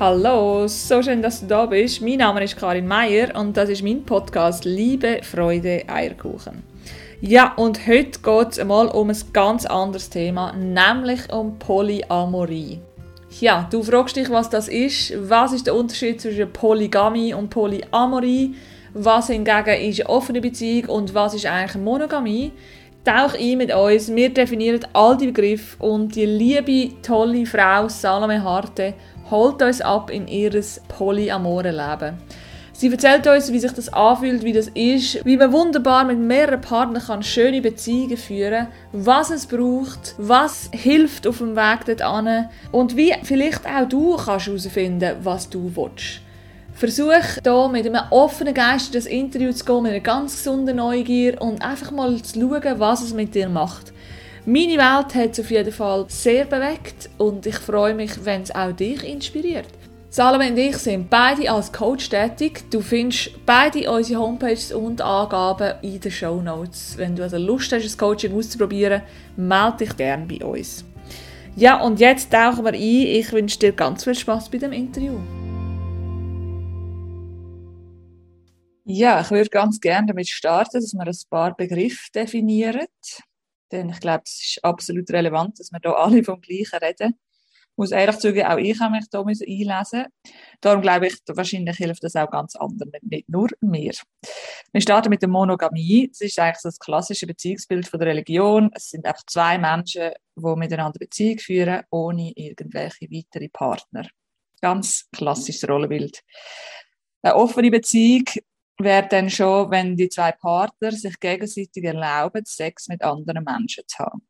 Hallo, so schön, dass du da bist. Mein Name ist Karin Meier und das ist mein Podcast Liebe, Freude, Eierkuchen. Ja, und heute geht es einmal um ein ganz anderes Thema, nämlich um Polyamorie. Ja, du fragst dich, was das ist. Was ist der Unterschied zwischen Polygamie und Polyamorie? Was hingegen ist eine offene Beziehung und was ist eigentlich Monogamie? Tauch ein mit uns. Wir definieren all die Begriffe und die liebe, tolle Frau Salome Harte holt uns ab in ihr polyamore Leben. Sie erzählt uns, wie sich das anfühlt, wie das ist, wie man wunderbar mit mehreren Partnern kann schöne Beziehungen führen kann, was es braucht, was hilft auf dem Weg dorthin und wie vielleicht auch du kannst herausfinden, was du willst. Versuch hier mit einem offenen Geist in das Interview zu gehen, mit einer ganz gesunden Neugier und einfach mal zu schauen, was es mit dir macht. Meine Welt hat es auf jeden Fall sehr bewegt und ich freue mich, wenn es auch dich inspiriert. Salome und ich sind beide als Coach tätig. Du findest beide unsere Homepages und Angaben in den Show Notes. Wenn du also Lust hast, das Coaching auszuprobieren, melde dich gerne bei uns. Ja, und jetzt tauchen wir ein. Ich wünsche dir ganz viel Spaß bei dem Interview. Ja, ich würde ganz gerne damit starten, dass wir ein paar Begriffe definieren. Denn ich glaube, es ist absolut relevant, dass wir hier alle vom Gleichen reden. Ich muss ehrlich zugeben, auch ich habe mich hier einlesen Darum glaube ich, wahrscheinlich hilft das auch ganz anderen, nicht nur mir. Wir starten mit der Monogamie. Das ist eigentlich das klassische Beziehungsbild von der Religion. Es sind einfach zwei Menschen, die miteinander Beziehung führen, ohne irgendwelche weitere Partner. Ganz klassisches Rollenbild. Eine offene Beziehung wäre dann schon, wenn die zwei Partner sich gegenseitig erlauben, Sex mit anderen Menschen zu haben.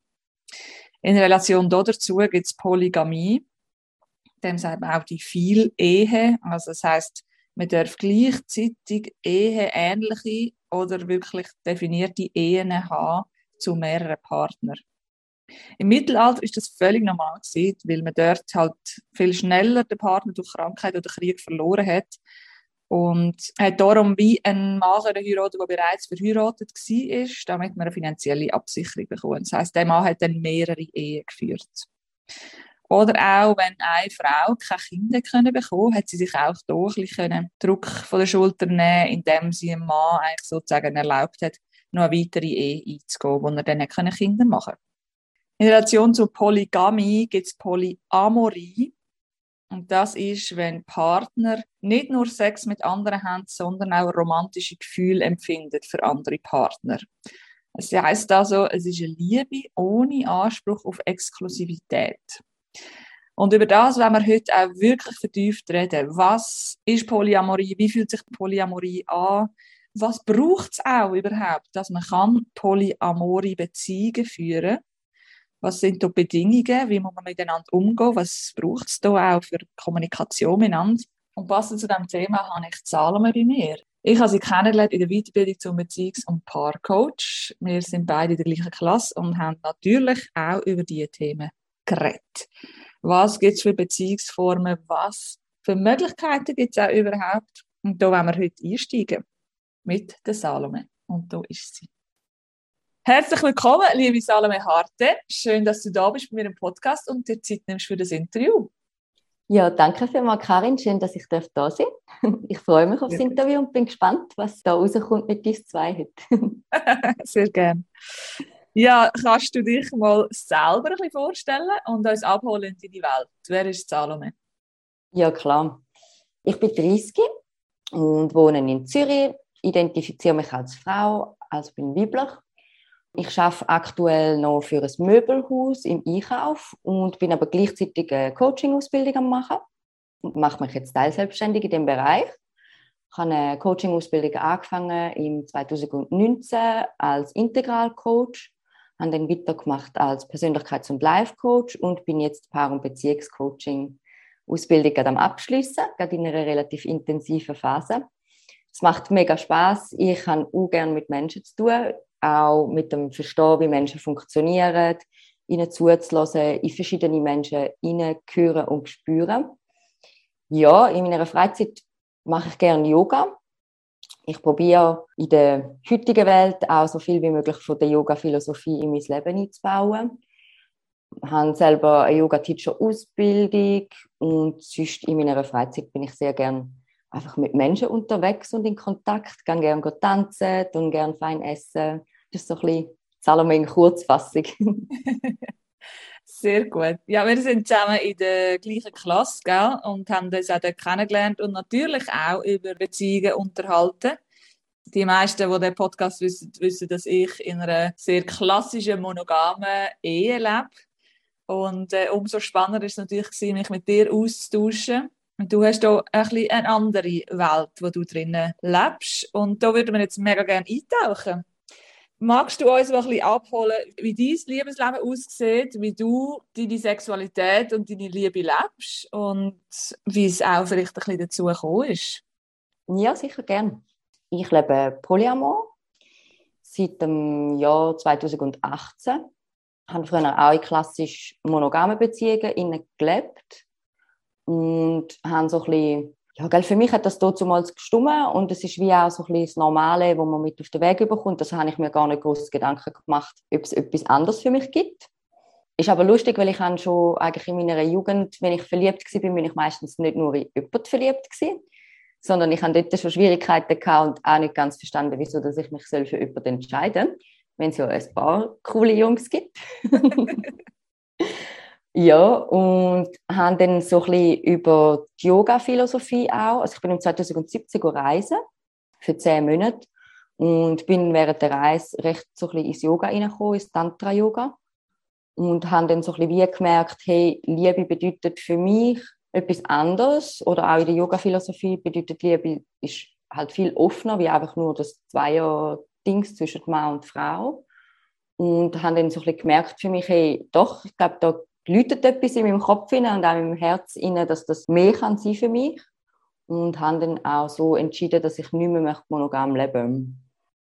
In Relation dazu gibt es Polygamie, dem sagt man auch die Viel-Ehe, also das heißt, man darf gleichzeitig Ehe-ähnliche oder wirklich definierte Ehen haben zu mehreren Partnern. Im Mittelalter ist das völlig normal gewesen, weil man dort halt viel schneller den Partner durch Krankheit oder Krieg verloren hat und hat darum wie einen Mann heiraten, der bereits verheiratet war, damit man eine finanzielle Absicherung bekommt. Das heisst, der Mann hat dann mehrere Ehen geführt. Oder auch, wenn eine Frau keine Kinder bekommen hat sie sich auch hier ein bisschen Druck von der Schulter nehmen, indem sie einem Mann eigentlich sozusagen erlaubt hat, noch eine weitere Ehe einzugehen, wo er dann Kinder machen konnte. In Relation zur Polygamie gibt es Polyamorie. Und das ist, wenn Partner nicht nur Sex mit anderen haben, sondern auch romantische Gefühle empfinden für andere Partner. Es heißt also, es ist eine Liebe ohne Anspruch auf Exklusivität. Und über das werden wir heute auch wirklich vertieft reden. Was ist Polyamorie? Wie fühlt sich Polyamorie an? Was braucht es auch überhaupt, dass man kann polyamore Beziehungen führen kann? Was sind da Bedingungen? Wie muss man miteinander umgehen? Was braucht es da auch für Kommunikation miteinander? Und passend zu diesem Thema habe ich Salome bei mir. Ich habe sie kennengelernt in der Weiterbildung zum Beziehungs- und Paarcoach. Wir sind beide in der gleichen Klasse und haben natürlich auch über diese Themen geredet. Was gibt es für Beziehungsformen? Was für Möglichkeiten gibt es auch überhaupt? Und da wollen wir heute einsteigen mit der Salome. Und da ist sie. Herzlich willkommen, liebe Salome Harte. Schön, dass du da bist bei mir im Podcast und dir Zeit nimmst für das Interview. Ja, danke vielmals, Karin. Schön, dass ich da sein darf. Ich freue mich auf das Interview und bin gespannt, was da rauskommt mit uns zwei heute. Sehr gerne. Ja, kannst du dich mal selber ein bisschen vorstellen und uns abholen in die Welt? Wer ist Salome? Ja, klar. Ich bin 30 und wohne in Zürich, identifiziere mich als Frau, also bin weiblich ich arbeite aktuell noch für ein Möbelhaus im Einkauf und bin aber gleichzeitig eine Coaching-Ausbildung am machen und mache mich jetzt teilselbstständig in dem Bereich. Ich habe eine Coaching-Ausbildung angefangen im 2019 als Integral-Coach, habe dann weitergemacht als Persönlichkeits- und Life-Coach und bin jetzt Paar- und Beziehungscoaching Ausbildung am Abschließen, gerade in einer relativ intensiven Phase. Es macht mega Spaß. Ich habe auch gerne mit Menschen zu tun auch mit dem Verstehen, wie Menschen funktionieren, ihnen zuzulassen, in verschiedene Menschen hineinhören und spüren. Ja, in meiner Freizeit mache ich gerne Yoga. Ich probiere in der heutigen Welt auch so viel wie möglich von der Yoga-Philosophie in mein Leben einzubauen. habe selber eine Yoga-Teacher-Ausbildung und sonst in meiner Freizeit bin ich sehr gern einfach mit Menschen unterwegs und in Kontakt. Ich gehe gerne tanzen und gerne fein essen. Das ist so ein bisschen Salome in Kurzfassung. Sehr gut. Ja, wir sind zusammen in der gleichen Klasse gell? und haben uns auch dort kennengelernt und natürlich auch über Beziehungen unterhalten. Die meisten, die den Podcast wissen, wissen, dass ich in einer sehr klassischen, monogamen Ehe lebe. Und äh, umso spannender ist es natürlich, gewesen, mich mit dir auszutauschen. Und du hast hier ein bisschen eine andere Welt, wo du drinnen lebst. Und da würden wir jetzt mega gerne eintauchen. Magst du uns ein bisschen abholen, wie dein Liebesleben aussieht, wie du deine Sexualität und deine Liebe lebst und wie es auch vielleicht ein bisschen dazu gekommen ist? Ja, sicher gerne. Ich lebe Polyamor seit dem Jahr 2018. Ich habe früher auch in klassisch monogamen Beziehungen gelebt und habe so ein bisschen ja, gell, für mich hat das damals gestummen und es ist wie auch so ein bisschen das Normale, wo man mit auf den Weg überkommt. Das habe ich mir gar nicht groß Gedanken gemacht, ob es etwas anderes für mich gibt. Ist aber lustig, weil ich schon eigentlich in meiner Jugend, wenn ich verliebt war, bin ich meistens nicht nur in jemanden verliebt gewesen, sondern ich hatte dort schon Schwierigkeiten gehabt und auch nicht ganz verstanden, wieso dass ich mich für jemanden entscheiden soll, wenn es ja ein paar coole Jungs gibt. Ja, und haben dann so ein bisschen über die Yoga-Philosophie auch. Also ich bin im 2017 reisen für zehn Monate und bin während der Reise recht so ein bisschen ins Yoga reingekommen, ins Tantra-Yoga. Und haben dann so ein bisschen wie gemerkt, hey, Liebe bedeutet für mich etwas anderes. Oder auch in der Yoga-Philosophie bedeutet Liebe ist halt viel offener, wie einfach nur das Zweier-Dings zwischen Mann und Frau. Und haben dann so ein bisschen gemerkt für mich, hey, doch, ich glaube, da läutet etwas in meinem Kopf und auch in meinem Herz rein, dass das mehr kann sein für mich und habe dann auch so entschieden, dass ich nicht mehr monogam leben möchte.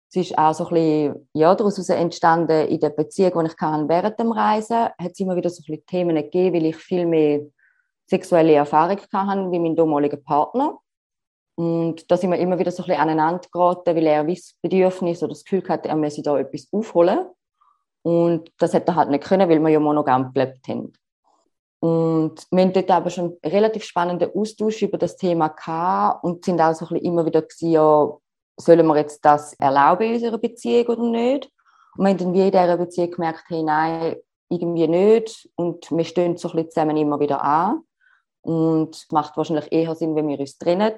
Es ist auch so ein bisschen, ja, daraus entstanden in der Beziehung, die ich hatte während dem Reisen, hat es immer wieder so ein bisschen Themen gegeben, weil ich viel mehr sexuelle Erfahrung hatte wie mein damaliger Partner. Und da sind wir immer wieder so ein bisschen aneinander geraten, weil er ein Bedürfnis oder das Gefühl hatte, er müsse da etwas aufholen. Und das hätte er halt nicht können, weil wir ja monogam gelebt haben. Und wir haben dort aber schon relativ spannenden Austausch über das Thema und sind auch so ein bisschen immer wieder gewesen, ja, sollen wir jetzt das erlauben in unserer Beziehung oder nicht? Und wir haben dann wie in dieser Beziehung gemerkt, hey, nein, irgendwie nicht. Und wir stehen so ein bisschen zusammen immer wieder an. Und es macht wahrscheinlich eher Sinn, wenn wir uns trennen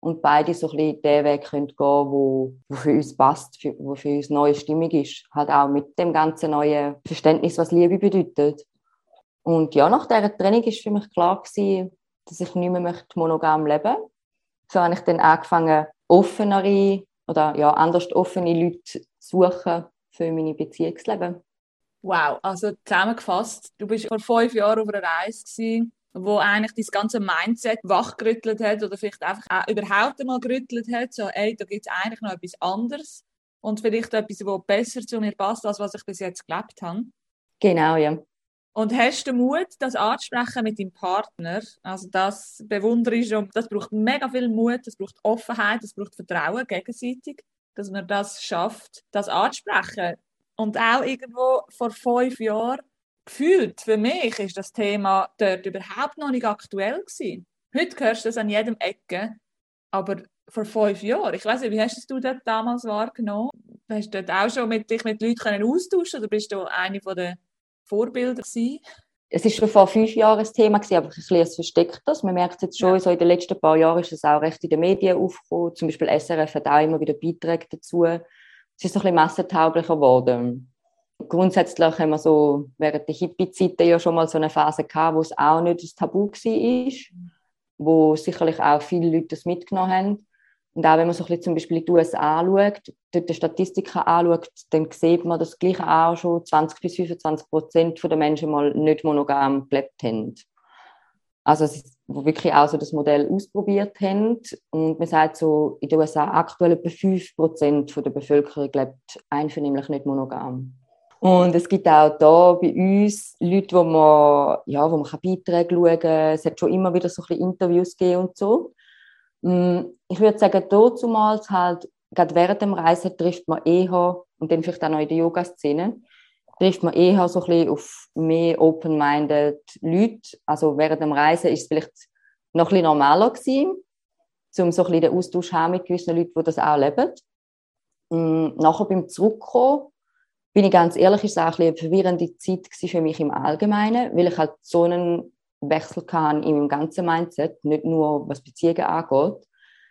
und beide so ein bisschen den Weg können gehen wo, wo für uns passt, für, wo für uns neue Stimmung ist. Halt auch mit dem ganzen neuen Verständnis, was Liebe bedeutet. Und ja, nach dieser Training war für mich klar gewesen, dass ich nicht mehr möchte monogam leben möchte. So habe ich dann angefangen, offenere oder ja, anders offene Leute zu suchen für meine Beziehungsleben. Wow, also zusammengefasst, du bist vor fünf Jahren auf einer Reise gewesen wo eigentlich das ganze Mindset wachgerüttelt hat oder vielleicht einfach auch überhaupt einmal gerüttelt hat, so, ey, da gibt es eigentlich noch etwas anderes und vielleicht etwas, was besser zu mir passt, als was ich bis jetzt gelebt habe. Genau, ja. Und hast du Mut, das anzusprechen mit deinem Partner? Also das bewundere ich schon. Das braucht mega viel Mut, das braucht Offenheit, das braucht Vertrauen gegenseitig, dass man das schafft, das anzusprechen. Und auch irgendwo vor fünf Jahren gefühlt, für mich ist das Thema dort überhaupt noch nicht aktuell gewesen. Heute hörst du das an jedem Ecke, aber vor fünf Jahren, ich weiß nicht, wie hast du das damals wahrgenommen? Hast du dort auch schon mit dich mit Leuten können austauschen oder bist du eine von den Vorbilder gewesen? Es ist schon vor fünf Jahren ein Thema gewesen, aber ein bisschen versteckt das. Man merkt es jetzt schon, ja. so in den letzten paar Jahren ist es auch recht in den Medien aufgekommen. Zum Beispiel SRF hat auch immer wieder Beiträge dazu. Es ist so ein bisschen massentauglicher geworden grundsätzlich haben wir so während der Hippie-Zeiten ja schon mal so eine Phase gehabt, wo es auch nicht das Tabu war, wo sicherlich auch viele Leute das mitgenommen haben. Und auch wenn man so ein bisschen zum Beispiel in die USA anschaut, dort die Statistiken anschaut, dann sieht man, dass gleich auch schon 20 bis 25 Prozent der Menschen mal nicht monogam gelebt haben. Also wo wirklich auch so das Modell ausprobiert haben. Und man sagt so, in den USA aktuell etwa 5 Prozent der Bevölkerung lebt einvernehmlich nicht monogam. Und es gibt auch da bei uns Leute, wo man, ja, wo man Beiträge schauen kann. Es hat schon immer wieder so ein Interviews gegeben und so. Mm, ich würde sagen, damals halt, gerade während dem Reisen trifft man eher, und dann vielleicht auch noch in der Yoga-Szene, trifft man eher so ein auf mehr open-minded Leute. Also während dem Reisen ist es vielleicht noch ein normaler gewesen, um so ein den Austausch haben mit gewissen Leuten, die das auch leben. Mm, nachher beim Zurückkommen, bin ich ganz ehrlich, ist es auch eine verwirrende Zeit für mich im Allgemeinen, weil ich halt so einen Wechsel kann in meinem ganzen Mindset, nicht nur was Beziehungen angeht,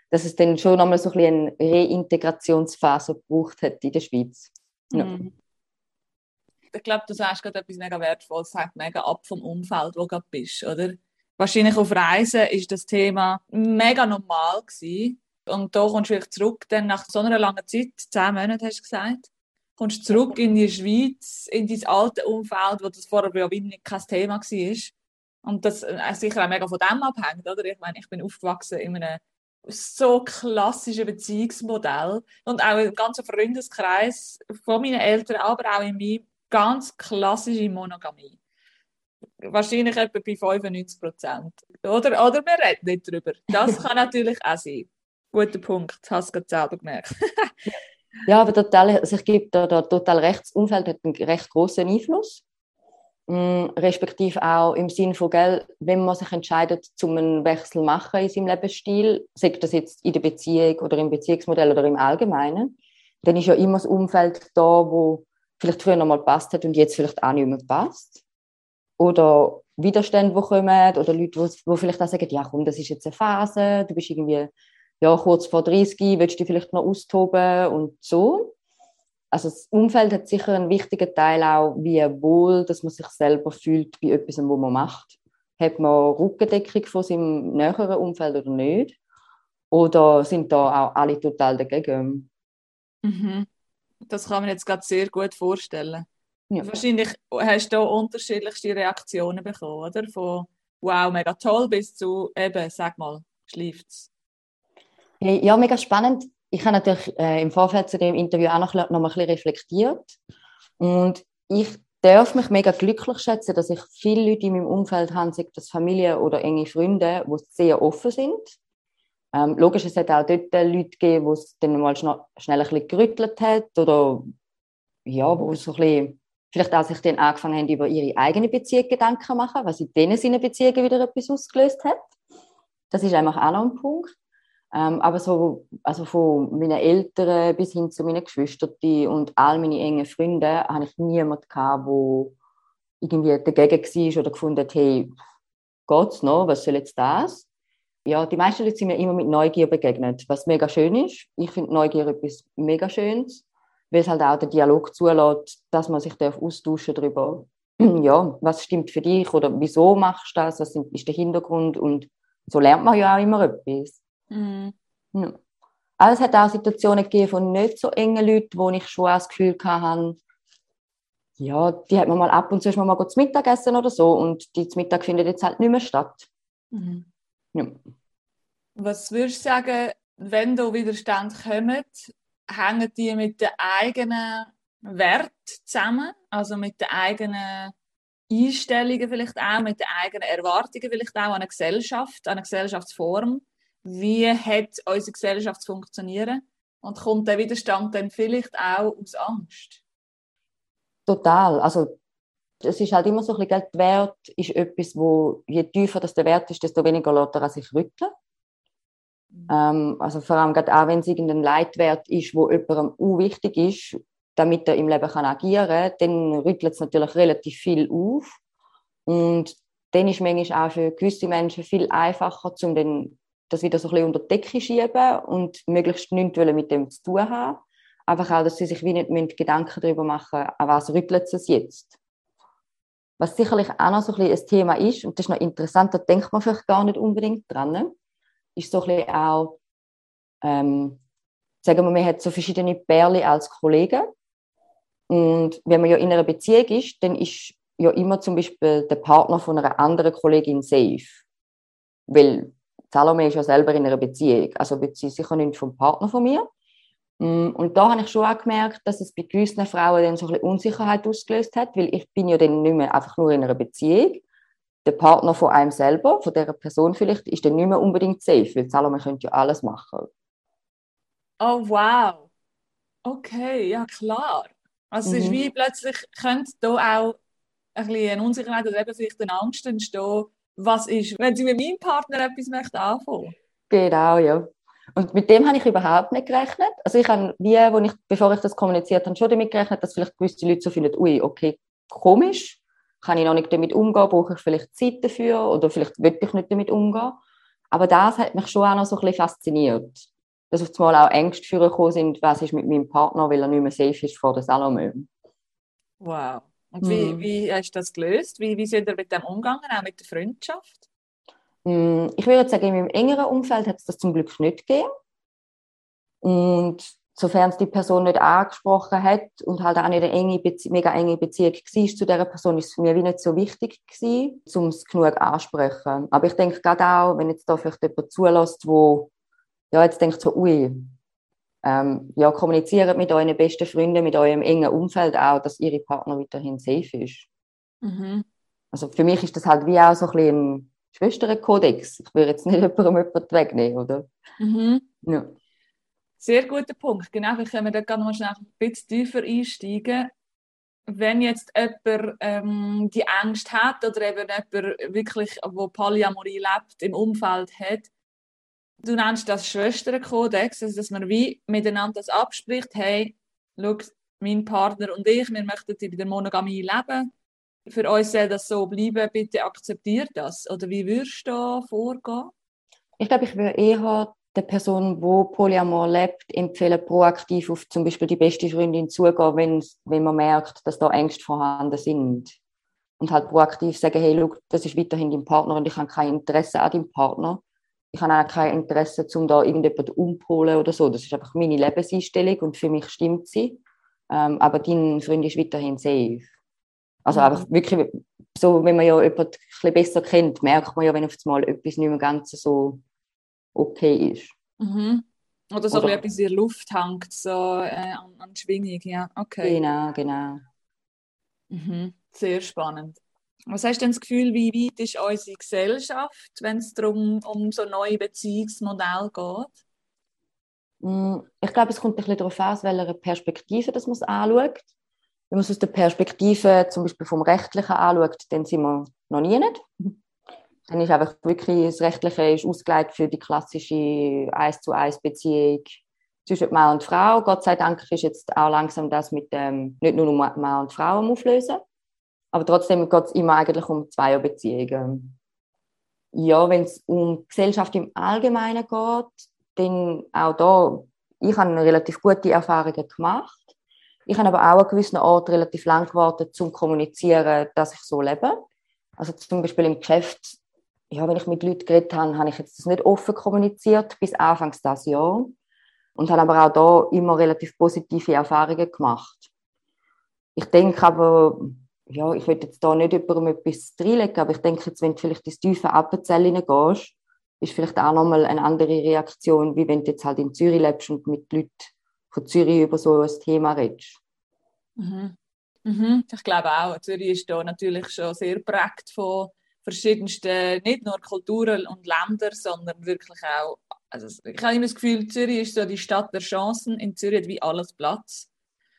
dass es dann schon nochmal so ein eine Reintegrationsphase gebraucht hat in der Schweiz. Ja. Mhm. Ich glaube, du sagst gerade etwas mega Wertvolles, hängt mega ab vom Umfeld, wo du gerade bist, oder? Wahrscheinlich auf Reisen ist das Thema mega normal gewesen. Und da kommst du wirklich zurück, dann nach so einer langen Zeit, zehn Monate hast du gesagt, kommst zurück in die Schweiz, in dein alte Umfeld, wo das vorher ja wirklich kein Thema war. Und das äh, sicher auch mega von dem abhängt, oder? Ich meine, ich bin aufgewachsen in einem so klassischen Beziehungsmodell und auch im ganzen Freundeskreis von meinen Eltern, aber auch in meinem ganz klassische Monogamie. Wahrscheinlich etwa bei 95 Prozent. Oder, oder wir reden nicht darüber. Das kann natürlich auch sein. Guter Punkt, hast du gerade selber gemerkt. ja, aber total, also ich gebe da, da total recht, das Umfeld hat einen recht großen Einfluss. Mm, respektive auch im Sinne von, gell, wenn man sich entscheidet, zum einen Wechsel machen in seinem Lebensstil, sei das jetzt in der Beziehung oder im Beziehungsmodell oder im Allgemeinen, dann ist ja immer das Umfeld da, wo vielleicht früher noch mal passt hat und jetzt vielleicht auch nicht mehr passt. Oder Widerstände, die kommen, oder Leute, die vielleicht auch sagen, ja komm, das ist jetzt eine Phase, du bist irgendwie ja, kurz vor 30, willst du dich vielleicht noch austoben und so also das Umfeld hat sicher einen wichtigen Teil auch, wie wohl, dass man sich selber fühlt bei etwas, was man macht. Hat man Rückendeckung von seinem näheren Umfeld oder nicht? Oder sind da auch alle total dagegen? Mhm. Das kann man jetzt gerade sehr gut vorstellen. Ja. Wahrscheinlich hast du da unterschiedlichste Reaktionen bekommen, oder? Von wow, mega toll bis zu eben, sag mal, schläft's. Ja, mega spannend ich habe natürlich äh, im Vorfeld zu dem Interview auch noch, noch mal ein bisschen reflektiert und ich darf mich mega glücklich schätzen, dass ich viele Leute in meinem Umfeld habe, sei das Familie oder enge Freunde, die sehr offen sind. Ähm, logisch, es hat auch dort Leute gegeben, wo es dann mal schnell, schnell ein bisschen gerüttelt hat oder ja, wo so ein bisschen, vielleicht auch sich dann angefangen haben, über ihre eigene Beziehung Gedanken zu machen, was in denen seine Beziehungen wieder etwas ausgelöst hat. Das ist einfach auch noch ein Punkt. Ähm, aber so, also von meinen Eltern bis hin zu meinen Geschwistern und all meine engen Freunde habe ich niemanden der irgendwie dagegen war oder gefunden hat, hey, geht's noch, was soll jetzt das? Ja, die meisten Leute sind mir immer mit Neugier begegnet, was mega schön ist. Ich finde Neugier etwas mega Schönes, weil es halt auch den Dialog zulässt, dass man sich austauschen darüber, ja, was stimmt für dich oder wieso machst du das, was ist der Hintergrund und so lernt man ja auch immer etwas. Mhm. Ja. Aber es hat auch Situationen gegeben von nicht so engen Leuten, wo ich schon das Gefühl hatte, ja, die hat man mal ab und zu mal, mal zu Mittag essen oder so und die zum Mittag findet jetzt halt nicht mehr statt. Mhm. Ja. Was würdest du sagen, wenn da Widerstand kommen, hängen die mit den eigenen Wert zusammen, also mit den eigenen Einstellungen vielleicht auch, mit den eigenen Erwartungen vielleicht auch an eine Gesellschaft, an eine Gesellschaftsform? Wie hat unsere Gesellschaft zu funktionieren und kommt der Widerstand dann vielleicht auch aus Angst? Total. Also es ist halt immer so ein bisschen, der Wert ist etwas, wo je tiefer das der Wert ist, desto weniger lässt er sich rütteln. Mhm. Ähm, also vor allem gerade auch, wenn es irgendein Leitwert ist, wo jemandem wichtig ist, damit er im Leben kann agieren kann, dann rüttelt es natürlich relativ viel auf. Und dann ist manchmal auch für gewisse Menschen viel einfacher, um dann das wieder so ein bisschen unter die Decke schieben und möglichst nichts mit dem zu tun haben. Einfach auch, dass sie sich wie nicht Gedanken darüber machen, an was rüttelt es jetzt. Was sicherlich auch noch so ein, bisschen ein Thema ist, und das ist noch interessant, da denkt man vielleicht gar nicht unbedingt dran, ist so ein bisschen auch, ähm, sagen wir, man hat so verschiedene Pärchen als Kollegen. Und wenn man ja in einer Beziehung ist, dann ist ja immer zum Beispiel der Partner von einer anderen Kollegin safe. Weil Salome ist ja selber in einer Beziehung, also bezieht sicher nicht vom Partner von mir. Mm, und da habe ich schon auch gemerkt, dass es bei gewissen Frauen dann so ein bisschen Unsicherheit ausgelöst hat, weil ich bin ja dann nicht mehr einfach nur in einer Beziehung. Der Partner von einem selber, von der Person vielleicht, ist dann nicht mehr unbedingt safe, weil Salome könnte ja alles machen. Oh, wow. Okay, ja klar. Also es ist mhm. wie plötzlich, könnte da auch ein bisschen eine Unsicherheit oder eben vielleicht eine Angst entstehen, was ist, wenn sie mit meinem Partner etwas möchte anfangen. Genau, ja. Und mit dem habe ich überhaupt nicht gerechnet. Also ich habe, wie, wo ich, bevor ich das kommuniziert habe, schon damit gerechnet, dass vielleicht gewisse Leute so finden, ui, okay, komisch, kann ich noch nicht damit umgehen, brauche ich vielleicht Zeit dafür oder vielleicht will ich nicht damit umgehen. Aber das hat mich schon auch noch so ein bisschen fasziniert. Dass auf einmal auch Ängste führen sind, was ist mit meinem Partner, weil er nicht mehr safe ist vor der Salome. Wow. Und mhm. wie, wie hast du das gelöst? Wie, wie sind ihr mit dem umgegangen, auch mit der Freundschaft? Mm, ich würde sagen, in meinem engeren Umfeld hat es das zum Glück nicht gegeben. Und sofern es die Person nicht angesprochen hat und halt auch nicht eine enge mega enge Beziehung war zu dieser Person, ist es für mich wie nicht so wichtig gewesen, um es genug anzusprechen. Aber ich denke gerade auch, wenn jetzt da vielleicht jemand zulässt, wo ja, jetzt denkt so, ui, ähm, ja, kommuniziert mit euren besten Freunden, mit eurem engen Umfeld auch, dass ihre Partner weiterhin safe ist. Mhm. Also für mich ist das halt wie auch so ein bisschen ein Schwesterkodex. Ich würde jetzt nicht jemandem jemanden wegnehmen, oder? Mhm. Ja. Sehr guter Punkt. Genau, wir können da gerne mal schnell ein bisschen tiefer einsteigen. Wenn jetzt jemand ähm, die Angst hat oder eben jemand wirklich, wo Polyamorie lebt, im Umfeld hat, du nennst das Schwesterkodex, also dass man wie miteinander das abspricht, hey, schau, mein Partner und ich, wir möchten in der Monogamie leben. Für uns soll das so bleiben, bitte akzeptiert das. Oder wie würdest du da vorgehen? Ich glaube, ich würde eher der Person, wo Polyamor lebt, empfehlen, proaktiv auf zum Beispiel die beste Freundin zugehen, wenn, wenn man merkt, dass da Ängste vorhanden sind. Und halt proaktiv sagen, hey, look, das ist weiterhin dein Partner und ich habe kein Interesse an deinem Partner. Ich habe auch kein Interesse, um da irgendjemand umzuholen oder so. Das ist einfach meine Lebenseinstellung und für mich stimmt sie. Ähm, aber dein Freund ist weiterhin safe. Also mhm. einfach wirklich, so, wenn man ja jemanden ein besser kennt, merkt man ja, wenn auf einmal etwas nicht mehr ganz so okay ist. Mhm. Oder so Oder, etwas in der Luft hängt, so äh, an, an Schwingung, ja, okay. Genau, genau. Mhm. Sehr spannend. Was hast du denn das Gefühl, wie weit ist unsere Gesellschaft, wenn es darum um so neue Beziehungsmodelle geht? Mm, ich glaube, es kommt ein bisschen darauf an, aus welcher Perspektive man es anschaut. Wenn man es aus der Perspektive zum Beispiel vom Rechtlichen anschaut, dann sind wir noch nie nicht. Dann ist einfach wirklich das Rechtliche ist ausgelegt für die klassische 1 zu 1 Beziehung zwischen Mann und Frau. Gott sei Dank ist jetzt auch langsam das mit dem, nicht nur Mann und Frau am Auflösen, aber trotzdem geht es immer eigentlich um Zweierbeziehungen. Ja, wenn es um Gesellschaft im Allgemeinen geht, dann auch da, ich habe relativ gute Erfahrungen gemacht. Ich habe aber auch an gewissen Ort relativ lang gewartet, zum kommunizieren, dass ich so lebe. Also zum Beispiel im Geschäft, ja, wenn ich mit Leuten geredet habe, habe ich jetzt das nicht offen kommuniziert bis Anfangs das Jahr und habe aber auch da immer relativ positive Erfahrungen gemacht. Ich denke aber, ja, ich will jetzt da nicht jemandem etwas reinlegen, aber ich denke jetzt, wenn du vielleicht ins tiefe Appenzell gehst, ist vielleicht auch nochmal eine andere Reaktion, wie wenn du jetzt halt in Zürich lebst und mit Leuten von Zürich über so ein Thema redest. Mhm. Mhm. Ich glaube auch, Zürich ist da natürlich schon sehr prägt von verschiedensten, nicht nur Kulturen und Ländern, sondern wirklich auch, also ich habe immer das Gefühl, Zürich ist so die Stadt der Chancen, in Zürich hat wie alles Platz.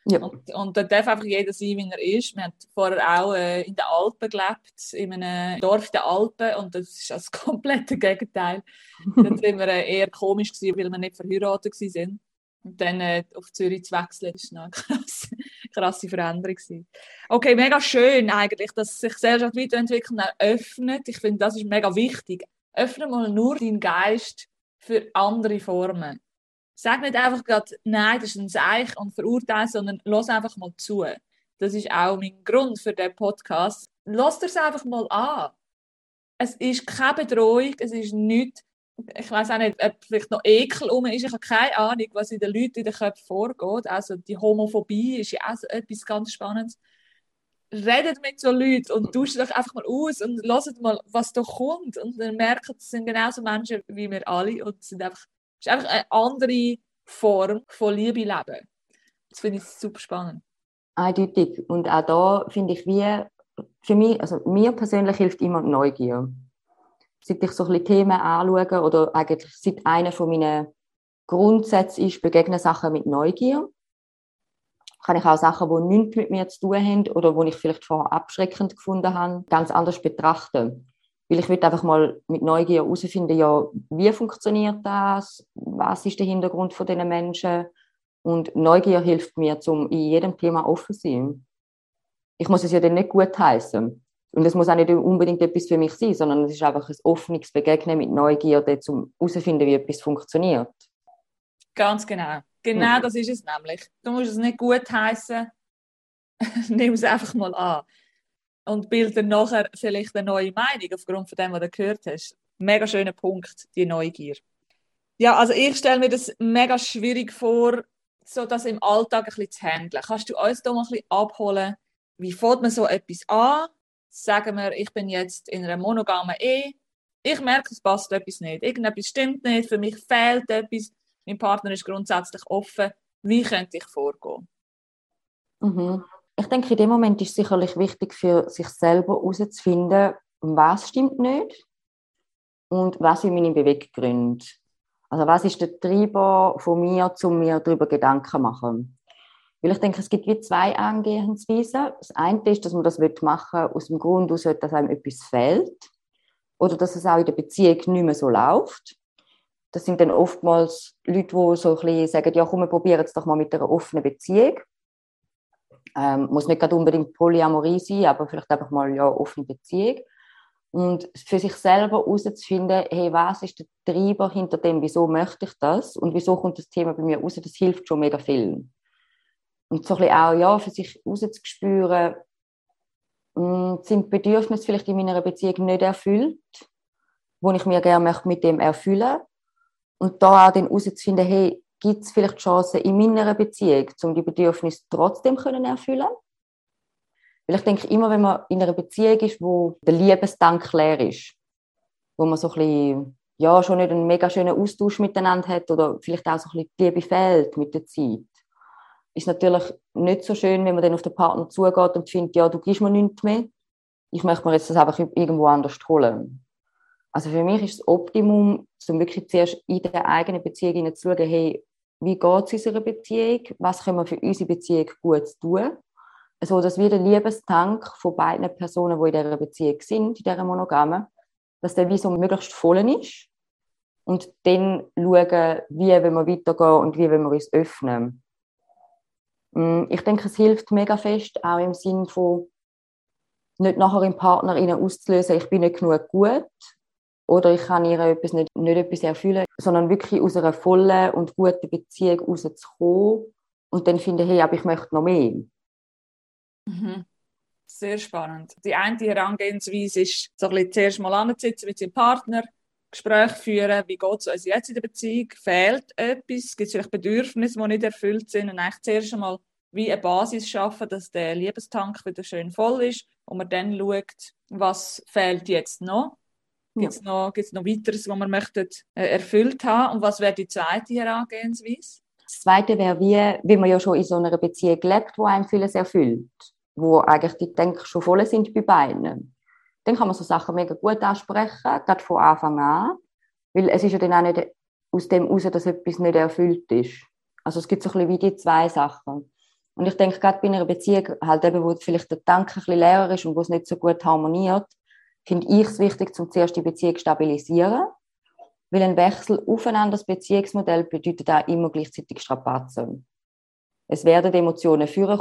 Ja. Und, und da darf einfach jeder sein, wie er ist. Wir haben vorher auch äh, in den Alpen gelebt, in einem Dorf den Alpen, und das ist das komplette Gegenteil. da sind wir äh, eher komisch gewesen, weil wir nicht verheiratet waren. Und dann äh, auf Zürich zu wechseln, das war eine krasse, krasse Veränderung. Gewesen. Okay, mega schön eigentlich, dass sich Gesellschaft weiterentwickelt und öffnet. Ich finde, das ist mega wichtig. Öffne mal nur deinen Geist für andere Formen. Sag nicht einfach gerade, nein, das ist ein Seich und verurteile, sondern lass einfach mal zu. Das ist auch mein Grund für den Podcast. Lass es einfach mal an. Es ist keine Bedrohung, es ist nichts, ich weiß auch nicht, ob vielleicht noch Ekel um ist. Ich habe keine Ahnung, was in den Leuten in den Köpfen vorgeht. Also die Homophobie ist ja auch so etwas ganz Spannendes. Redet mit so Leuten und tauscht euch einfach mal aus und lasst mal, was da kommt. Und dann merkt, es sind genauso Menschen wie wir alle und sind einfach ist einfach eine andere Form von Liebe leben. Das finde ich super spannend. Eindeutig. Und auch da finde ich, wie für mich, also mir persönlich hilft immer Neugier. Seit ich so ein bisschen Themen anschaue oder eigentlich seit einer von meinen Grundsätzen ist, begegne Sachen mit Neugier. Kann ich auch Sachen, die nichts mit mir zu tun haben oder die ich vielleicht vorher abschreckend gefunden habe, ganz anders betrachten. Weil ich will einfach mal mit Neugier herausfinden, ja, wie funktioniert das? Was ist der Hintergrund von diesen Menschen? Und Neugier hilft mir, um in jedem Thema offen zu sein. Ich muss es ja dann nicht gut heißen. Und es muss auch nicht unbedingt etwas für mich sein, sondern es ist einfach ein offenes Begegnen mit Neugierde, um herauszufinden, wie etwas funktioniert. Ganz genau. Genau das ist es nämlich. Du musst es nicht gut heißen, nimm es einfach mal an. Und bild dann nachher vielleicht eine neue Meinung aufgrund von dem, was du gehört hast. Mega schöner Punkt, die Neugier. Ja, also ich stelle mir das mega schwierig vor, so das im Alltag ein bisschen zu handeln. Kannst du uns da mal ein bisschen abholen, wie fängt man so etwas an? Sagen wir, ich bin jetzt in einer monogamen Ehe. Ich merke, es passt etwas nicht. Irgendetwas stimmt nicht, für mich fehlt etwas. Mein Partner ist grundsätzlich offen. Wie könnte ich vorgehen? Mhm. Ich denke, in dem Moment ist es sicherlich wichtig für sich selber herauszufinden, was stimmt nicht und was sind meine Beweggründe. Also was ist der Treiber von mir, um mir darüber Gedanken zu machen? Weil ich denke, es gibt wie zwei Angehensweisen. Das eine ist, dass man das machen will, aus dem Grund dass einem etwas fehlt oder dass es auch in der Beziehung nicht mehr so läuft. Das sind dann oftmals Leute, die so ein bisschen sagen, ja komm, wir probieren es doch mal mit einer offenen Beziehung. Ähm, muss nicht gerade unbedingt Polyamorie sein, aber vielleicht einfach mal ja offene Beziehung. Und für sich selber herauszufinden, hey, was ist der Treiber hinter dem, wieso möchte ich das und wieso kommt das Thema bei mir raus, das hilft schon mega viel. Und so ein bisschen auch, ja, für sich rauszuspüren, hm, sind Bedürfnisse vielleicht in meiner Beziehung nicht erfüllt, wo ich mir gerne mit dem erfüllen und da auch dann herauszufinden, hey, gibt es vielleicht Chancen in meiner Beziehung, um die Bedürfnisse trotzdem können erfüllen Weil ich denke, immer wenn man in einer Beziehung ist, wo der Liebesdank leer ist, wo man so ein bisschen, ja, schon nicht einen mega schönen Austausch miteinander hat oder vielleicht auch so ein bisschen die Liebe fehlt mit der Zeit, ist natürlich nicht so schön, wenn man dann auf den Partner zugeht und findet, ja, du gibst mir nichts mehr, ich möchte mir jetzt das einfach irgendwo anders holen. Also für mich ist das Optimum, um wirklich zuerst in der eigenen Beziehung hineinzuschauen, hey, wie geht es unserer Beziehung, was können wir für unsere Beziehung gut tun, also dass wir den Liebestank von beiden Personen, die in dieser Beziehung sind, in dieser Monogame, dass der so möglichst voll ist. Und dann schauen, wie wir weitergehen und wie wir uns öffnen. Mm, ich denke, es hilft mega fest, auch im Sinn von nicht nachher im Partner auszulösen, ich bin nicht genug gut oder ich kann ihr etwas nicht, nicht etwas erfüllen, sondern wirklich aus einer vollen und guten Beziehung rauszukommen und dann finde, hey, aber ich möchte noch mehr. Mhm. Sehr spannend. Die eine Herangehensweise ist, so ein zuerst mal anzusitzen mit seinem Partner, Gespräche führen, wie geht es uns jetzt in der Beziehung, fehlt etwas, gibt es vielleicht Bedürfnisse, die nicht erfüllt sind und eigentlich zuerst einmal wie eine Basis schaffen, dass der Liebestank wieder schön voll ist und man dann schaut, was fehlt jetzt noch Gibt es noch, gibt's noch weiteres, was man möchte, äh, erfüllt haben? Und was wäre die zweite Herangehensweise? Das zweite wäre, wie, wie man ja schon in so einer Beziehung lebt, wo einem vieles erfüllt. Wo eigentlich die Denken schon voll sind bei beiden. Dann kann man so Sachen mega gut ansprechen, gerade von Anfang an. Weil es ist ja dann auch nicht aus dem heraus, dass etwas nicht erfüllt ist. Also es gibt so ein bisschen wie die zwei Sachen. Und ich denke, gerade bei einer Beziehung, halt eben, wo vielleicht der Tank ein bisschen leer ist und wo es nicht so gut harmoniert, finde ich es wichtig, zum zuerst die Beziehung zu stabilisieren. Weil ein Wechsel auf ein anderes Beziehungsmodell bedeutet auch immer gleichzeitig Strapazen. Es werden Emotionen führen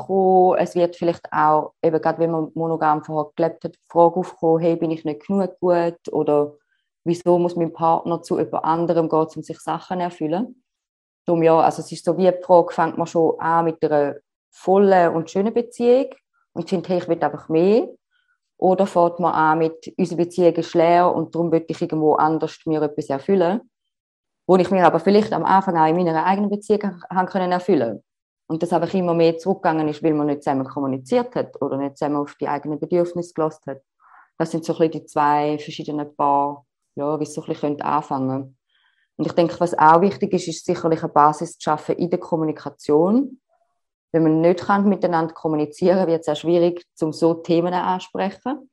es wird vielleicht auch, eben gerade wenn man monogam vorher gelebt hat, die Frage aufkommen, hey, bin ich nicht genug gut oder wieso muss mein Partner zu jemand anderem gehen, um sich Sachen erfüllen. Darum ja, also es ist so wie die Frage, fängt man schon an mit einer vollen und schönen Beziehung und findet, hey, ich will einfach mehr oder fährt man an mit, unsere Beziehung ist leer und darum möchte ich irgendwo anders mir etwas erfüllen, wo ich mir aber vielleicht am Anfang auch in meiner eigenen Beziehung haben können erfüllen. Und das einfach immer mehr zurückgegangen ist, weil man nicht zusammen kommuniziert hat oder nicht zusammen auf die eigenen Bedürfnisse gelassen hat. Das sind so ein bisschen die zwei verschiedenen Paar, ja, wie es so ein bisschen anfangen. Und ich denke, was auch wichtig ist, ist sicherlich eine Basis zu schaffen in der Kommunikation, wenn man nicht kann miteinander kommunizieren wird es auch schwierig, um so Themen ansprechen.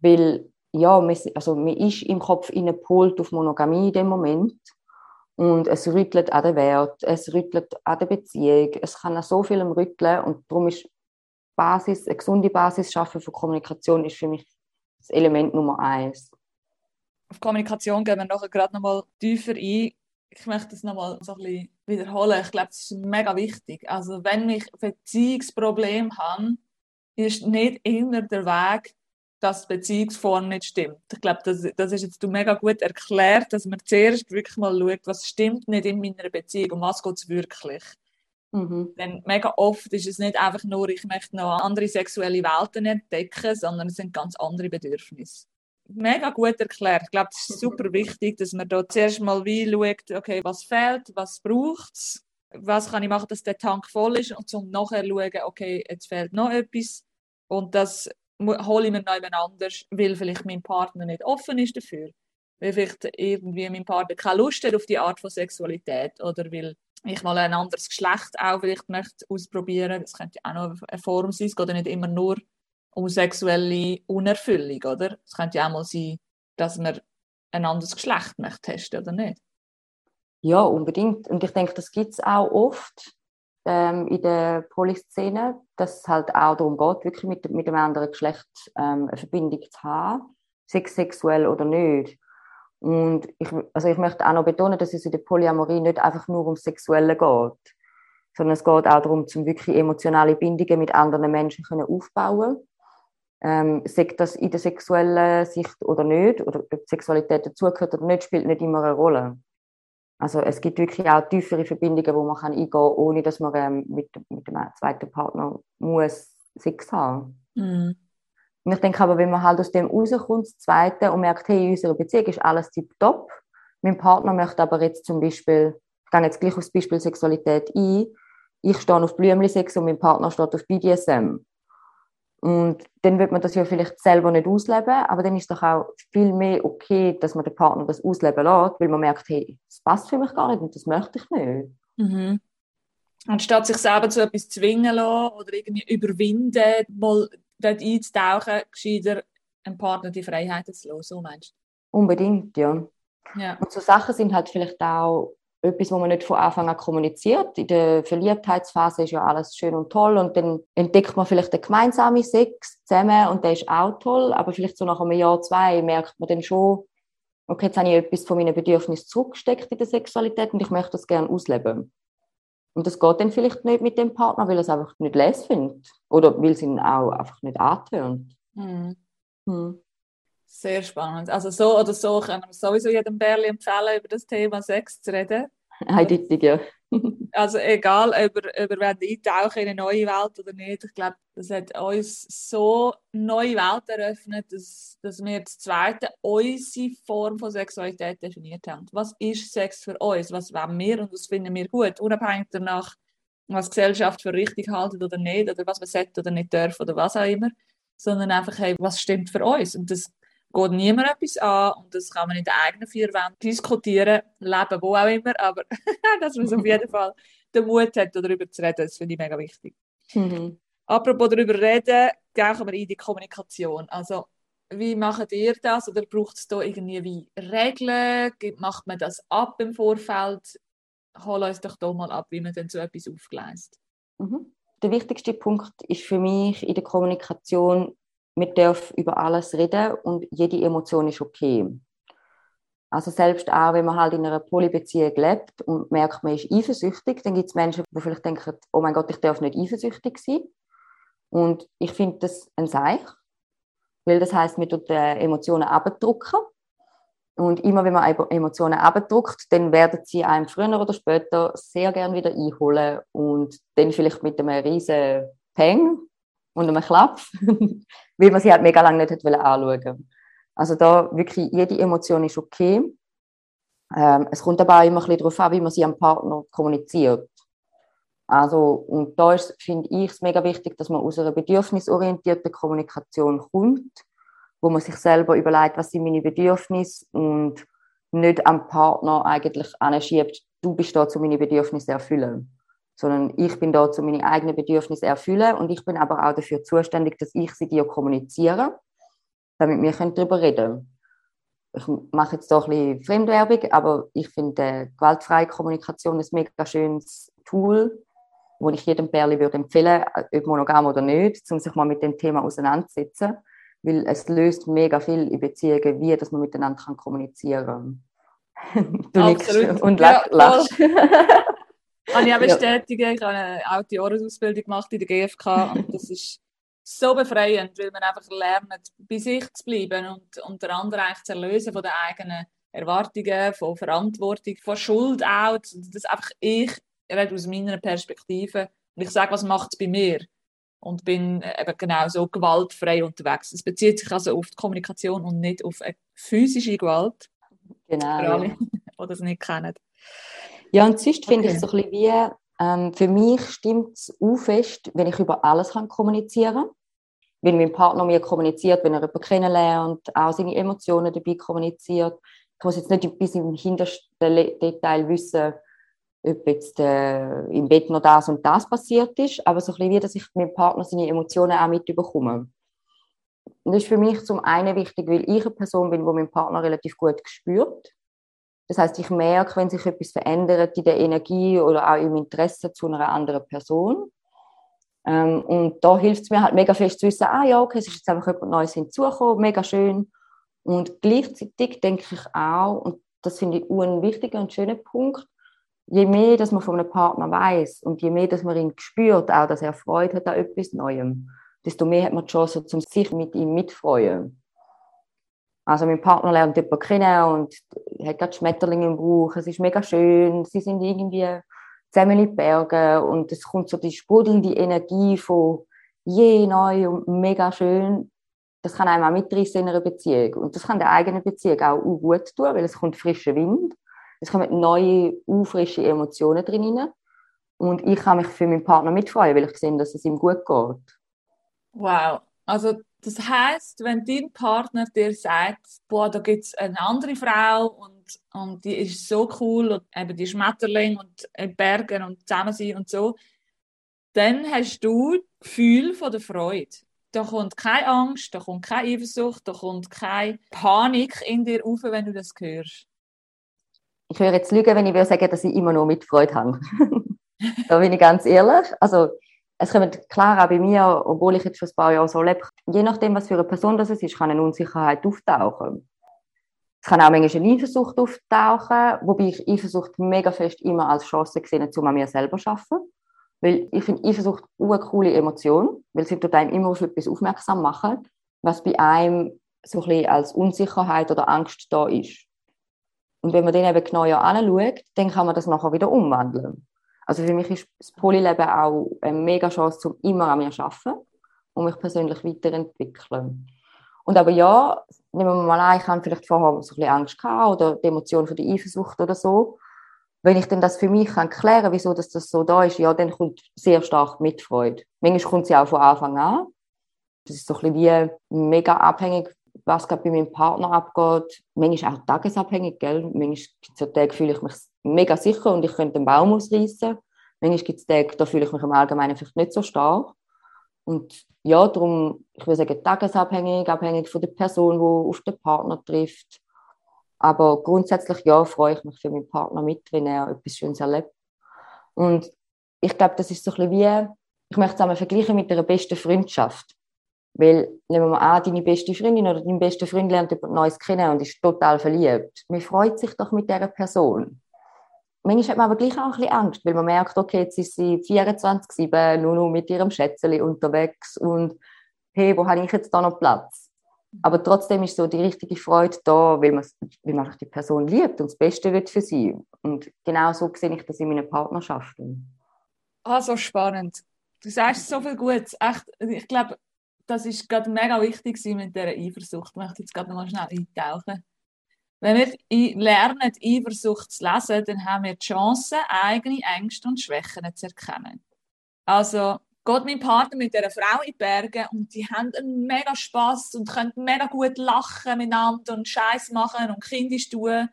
Weil, ja, man, also man ist im Kopf in Polt auf Monogamie in dem Moment. Und es rüttelt an den Wert, es rüttelt an der Beziehung, es kann an so vielem rütteln und darum ist Basis, eine gesunde Basis schaffen für Kommunikation ist für mich das Element Nummer eins. Auf Kommunikation gehen wir nachher gerade nochmal tiefer ein. Ich möchte das nochmal so ein bisschen wiederholen. Ich glaube, das ist mega wichtig. Also wenn ich ein Beziehungsproblem habe, ist nicht immer der Weg, dass die Beziehungsform nicht stimmt. Ich glaube, das, das ist jetzt du mega gut erklärt, dass man zuerst wirklich mal schaut, was stimmt nicht in meiner Beziehung, um was geht es wirklich. Mhm. Denn mega oft ist es nicht einfach nur, ich möchte noch andere sexuelle Welten entdecken, sondern es sind ganz andere Bedürfnisse. Mega gut erklärt. Ich glaube, es ist super wichtig, dass man da zuerst mal wie schaut, okay, was fehlt, was braucht es, was kann ich machen, dass der Tank voll ist und zum nachher schauen, okay, jetzt fehlt noch etwas und das hole ich mir noch anders, weil vielleicht mein Partner nicht offen ist dafür. Weil vielleicht irgendwie mein Partner keine Lust hat auf die Art von Sexualität oder weil ich mal ein anderes Geschlecht auch vielleicht möchte ausprobieren. Das könnte auch noch eine Form sein. Es geht ja nicht immer nur um sexuelle Unerfüllung, oder? Es könnte ja auch mal sein, dass man ein anderes Geschlecht möchte testen, oder nicht? Ja, unbedingt. Und ich denke, das gibt es auch oft ähm, in der Polyszene, dass es halt auch darum geht, wirklich mit, mit dem anderen Geschlecht ähm, eine Verbindung zu haben, sex sexuell oder nicht. Und ich, also ich möchte auch noch betonen, dass es in der Polyamorie nicht einfach nur um Sexuelle geht, sondern es geht auch darum, zum wirklich emotionale Bindungen mit anderen Menschen aufbauen ähm, sagt das in der sexuellen Sicht oder nicht, oder ob Sexualität dazugehört oder nicht, spielt nicht immer eine Rolle. Also es gibt wirklich auch tiefere Verbindungen, wo man kann eingehen kann, ohne dass man ähm, mit, mit dem zweiten Partner muss Sex haben. Mhm. Und ich denke aber, wenn man halt aus dem rauskommt, das Zweite, und merkt, hey, in unserer Beziehung ist alles tiptop, mein Partner möchte aber jetzt zum Beispiel, ich gehe jetzt gleich aufs Beispiel Sexualität ein, ich stehe auf Blümli-Sex und mein Partner steht auf BDSM. Und dann wird man das ja vielleicht selber nicht ausleben, aber dann ist doch auch viel mehr okay, dass man den Partner das ausleben lässt, weil man merkt, hey, das passt für mich gar nicht und das möchte ich nicht. Mhm. Anstatt sich selber zu etwas zwingen lassen oder irgendwie überwinden, mal dort einzutauchen, gescheiter einem Partner die Freiheit zu lassen, so meinst du? Unbedingt, ja. ja. Und so Sachen sind halt vielleicht auch etwas, wo man nicht von Anfang an kommuniziert. In der Verliebtheitsphase ist ja alles schön und toll und dann entdeckt man vielleicht den gemeinsamen Sex zusammen und der ist auch toll, aber vielleicht so nach einem Jahr, zwei merkt man dann schon, okay, jetzt habe ich etwas von meinen Bedürfnissen zurückgesteckt in der Sexualität und ich möchte das gerne ausleben. Und das geht dann vielleicht nicht mit dem Partner, weil er es einfach nicht les findet. Oder weil es ihn auch einfach nicht antönt. Mhm. Mhm. Sehr spannend. Also so oder so können wir sowieso jedem Bärli empfehlen, über das Thema Sex zu reden. Eindeutig, ja. also egal, ob wir, ob wir eintauchen in eine neue Welt oder nicht, ich glaube, das hat uns so neue Welt eröffnet, dass, dass wir das zweite unsere Form von Sexualität definiert haben. Was ist Sex für uns? Was wollen wir und was finden wir gut? Unabhängig danach, was die Gesellschaft für richtig haltet oder nicht, oder was wir sollten oder nicht dürfen oder was auch immer, sondern einfach, hey, was stimmt für uns? Und das geht niemand etwas an und das kann man in den eigenen vier Wänden diskutieren, leben, wo auch immer, aber dass man auf jeden Fall den Mut hat, darüber zu reden, das finde ich mega wichtig. Mhm. Apropos darüber reden, gehen wir in die Kommunikation. Also, wie macht ihr das? Oder braucht es da irgendwie wie Regeln? Macht man das ab im Vorfeld? Hol uns doch da mal ab, wie man denn so etwas aufgleist. Mhm. Der wichtigste Punkt ist für mich in der Kommunikation, man darf über alles reden und jede Emotion ist okay. Also selbst auch, wenn man halt in einer Polybeziehung lebt und merkt, man ist eifersüchtig, dann gibt es Menschen, die vielleicht denken, oh mein Gott, ich darf nicht eifersüchtig sein. Und ich finde das ein Seich, weil das heißt, man tut Emotionen abdrucken. Und immer wenn man Emotionen abdruckt, dann werden sie einem früher oder später sehr gern wieder einholen und dann vielleicht mit einem riesen Peng und einem Klapp, weil man sie halt mega lange nicht hat anschauen Also da wirklich, jede Emotion ist okay. Ähm, es kommt aber auch immer ein bisschen darauf an, wie man sie am Partner kommuniziert. Also, und da finde ich es mega wichtig, dass man aus einer bedürfnisorientierten Kommunikation kommt, wo man sich selber überlegt, was sind meine Bedürfnisse und nicht am Partner eigentlich anschiebt, du bist da, um meine Bedürfnisse zu erfüllen sondern ich bin da, um meine eigenen Bedürfnisse erfüllen und ich bin aber auch dafür zuständig, dass ich sie dir kommuniziere, damit wir darüber reden können. ich mache jetzt doch ein bisschen Fremdwerbung, aber ich finde äh, gewaltfreie Kommunikation ein mega schönes Tool, wo ich jedem Pärchen würde empfehlen, ob monogam oder nicht, um sich mal mit dem Thema auseinanderzusetzen, weil es löst mega viel in Beziehungen, wie dass man miteinander kann kommunizieren kann. du Absolut. und lach, ja, lachst. Kann ich auch bestätigen. Ich habe eine Auto-Jahresausbildung gemacht in der GfK und das ist so befreiend, weil man einfach lernt, bei sich zu bleiben und unter anderem eigentlich zu erlösen von den eigenen Erwartungen, von Verantwortung, von Schuld auch. Das einfach ich rede aus meiner Perspektive und ich sage, was macht es bei mir? Und bin eben genau so gewaltfrei unterwegs. Es bezieht sich also auf die Kommunikation und nicht auf eine physische Gewalt. Genau. Für alle, die das nicht kennen. Ja, und sonst okay. finde ich so ein bisschen wie, ähm, für mich stimmt es auch fest, wenn ich über alles kann kommunizieren kann. Wenn mein Partner mir kommuniziert, wenn er jemanden kennenlernt, auch seine Emotionen dabei kommuniziert. Ich muss jetzt nicht bis im hintersten Detail wissen, ob jetzt äh, im Bett noch das und das passiert ist, aber so ein bisschen wie, dass ich mit dem Partner seine Emotionen auch mitbekomme. Und das ist für mich zum einen wichtig, weil ich eine Person bin, die meinen Partner relativ gut spürt. Das heißt, ich merke, wenn sich etwas verändert in der Energie oder auch im Interesse zu einer anderen Person. Ähm, und da hilft es mir halt mega fest zu wissen, ah ja, okay, es ist jetzt einfach etwas Neues hinzugekommen, mega schön. Und gleichzeitig denke ich auch, und das finde ich ein wichtiger und schöner Punkt, je mehr, dass man von einem Partner weiß und je mehr, dass man ihn spürt, auch dass er Freude hat an etwas Neuem, desto mehr hat man die Chance, sich mit ihm mitfreuen. Also mein Partner lernt jemanden kennen und hat gerade Schmetterlinge im Bauch. Es ist mega schön. Sie sind irgendwie zusammen in den Bergen und es kommt so die sprudelnde Energie von je neu und mega schön. Das kann einem auch mitreißen in einer Beziehung. Und das kann der eigenen Beziehung auch gut tun, weil es kommt frischer Wind. Es kommen neue, frische Emotionen drin Und ich kann mich für meinen Partner mitfreuen, weil ich sehe, dass es ihm gut geht. Wow. Also das heißt, wenn dein Partner dir sagt, boah, da gibt es eine andere Frau und, und die ist so cool und eben die Schmetterling und in Bergen und zusammen sein und so, dann hast du das Gefühl von der Freude. Da kommt keine Angst, da kommt keine Eifersucht, da kommt keine Panik in dir auf, wenn du das hörst. Ich würde jetzt lügen, wenn ich würde sagen, dass ich immer nur mit Freude habe. da bin ich ganz ehrlich. Also es kommt klar auch bei mir, obwohl ich jetzt schon ein paar Jahre so lebe, je nachdem, was für eine Person das ist, kann eine Unsicherheit auftauchen. Es kann auch manchmal eine Eifersucht auftauchen, wobei ich Eifersucht mega fest immer als Chance gesehen habe, um an mir selber zu arbeiten. Weil ich finde Eifersucht eine coole Emotion, weil sie tut einem immer auf etwas aufmerksam machen, was bei einem so ein bisschen als Unsicherheit oder Angst da ist. Und wenn man den eben genauer anschaut, dann kann man das nachher wieder umwandeln. Also für mich ist das Polyleben auch eine mega Chance, um immer an mir zu arbeiten und mich persönlich weiterentwickeln. Und aber ja, nehmen wir mal an, ich habe vielleicht vorher so ein bisschen Angst gehabt oder die Emotion von der Eifersucht oder so. Wenn ich dann das für mich kann klären wieso dass das so da ist, ja, dann kommt sehr stark Mitfreude. Manchmal kommt sie auch von Anfang an. Das ist so ein bisschen wie mega abhängig, was gerade bei meinem Partner abgeht. Manchmal auch tagesabhängig, gell? Manchmal gibt fühle ich mich mega sicher und ich könnte den Baum ausreißen. Manchmal gibt es Tage, da fühle ich mich im Allgemeinen vielleicht nicht so stark. Und ja, darum, ich würde sagen, tagesabhängig, abhängig von der Person, die auf den Partner trifft. Aber grundsätzlich, ja, freue ich mich für meinen Partner mit, wenn er etwas Schönes erlebt. Und ich glaube, das ist so ein bisschen wie, ich möchte es einmal vergleichen mit einer besten Freundschaft. Weil, nehmen wir mal an, deine beste Freundin oder dein bester Freund lernt jemand Neues kennen und ist total verliebt. Man freut sich doch mit dieser Person manchmal hat man aber gleich auch ein bisschen Angst, weil man merkt, okay, jetzt ist sie 24-7 nur noch mit ihrem Schätzchen unterwegs und hey, wo habe ich jetzt da noch Platz? Aber trotzdem ist so die richtige Freude da, weil man, weil man die Person liebt und das Beste wird für sie. Und genau so sehe ich das in meinen Partnerschaften. Ah, so spannend. Du sagst so viel Gutes. Echt, ich glaube, das ist gerade mega wichtig mit dieser Eifersucht. Ich möchte jetzt gerade noch mal schnell eintauchen. Wenn wir lernen, Eifersucht zu lesen, dann haben wir die Chance, eigene Ängste und Schwächen zu erkennen. Also, geht mein Partner mit einer Frau in die Berge und die haben einen mega Spaß und können mega gut lachen miteinander und Scheiß machen und kindisch tun.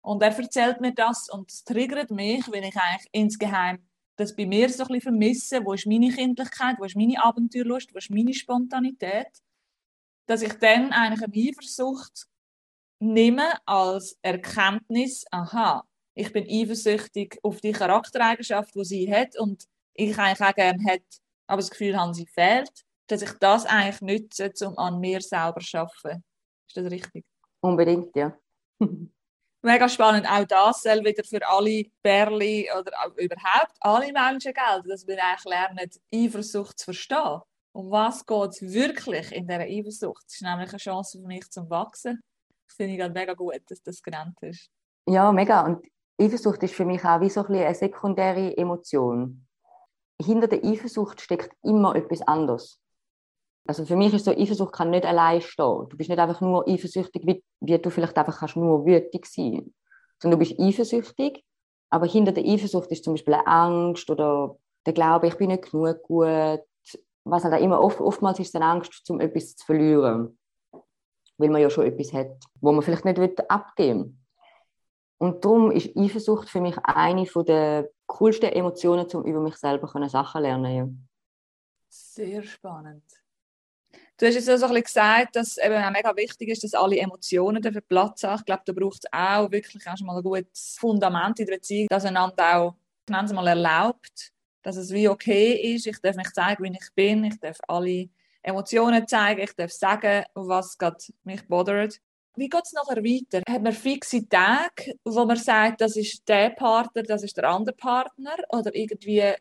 Und er erzählt mir das und es triggert mich, wenn ich eigentlich insgeheim das bei mir so ein vermisse. Wo ist meine Kindlichkeit? Wo ist meine Abenteuerlust? Wo ist meine Spontanität? Dass ich dann eigentlich eine Eifersucht nehmen als Erkenntnis, aha, ich bin eifersüchtig auf die Charaktereigenschaft, die sie hat und ich eigentlich auch gerne hätte, aber das Gefühl habe, sie fehlt, dass ich das eigentlich nütze, um an mir selber zu arbeiten. Ist das richtig? Unbedingt, ja. Mega spannend. Auch das soll wieder für alle Bärli oder überhaupt alle Menschen gelten, dass wir eigentlich lernen, Eifersucht zu verstehen. Um was geht es wirklich in dieser Eifersucht? Das ist nämlich eine Chance für mich zum Wachsen. Finde ich gerade mega gut, dass das genannt hast. Ja, mega. Und Eifersucht ist für mich auch wie so ein eine sekundäre Emotion. Hinter der Eifersucht steckt immer etwas anderes. Also für mich ist so, Eifersucht kann nicht allein stehen. Du bist nicht einfach nur eifersüchtig, wie, wie du vielleicht einfach kannst nur wütig sein. Sondern du bist eifersüchtig, aber hinter der Eifersucht ist zum Beispiel eine Angst oder der Glaube, ich bin nicht genug gut. Was halt auch immer, oft, oftmals ist es eine Angst, um etwas zu verlieren. Weil man ja schon etwas hat, wo man vielleicht nicht abgeben will. Und darum ist Eifersucht für mich eine der coolsten Emotionen, um über mich selber Sachen lernen. Ja. Sehr spannend. Du hast jetzt auch so ein gesagt, dass eben auch mega wichtig ist, dass alle Emotionen dafür Platz haben. Ich glaube, da braucht es auch wirklich schon mal ein gutes Fundament in der Beziehung, dass einander auch, ich nenne es mal, erlaubt, dass es wie okay ist. Ich darf mich zeigen, wie ich bin. Ich darf alle Emotionen zeigen. Ich darf sagen, was mich bothert. Wie geht es nachher weiter? Hat man fixe Tage, wo man sagt, das ist der Partner, das ist der andere Partner? Oder irgendwie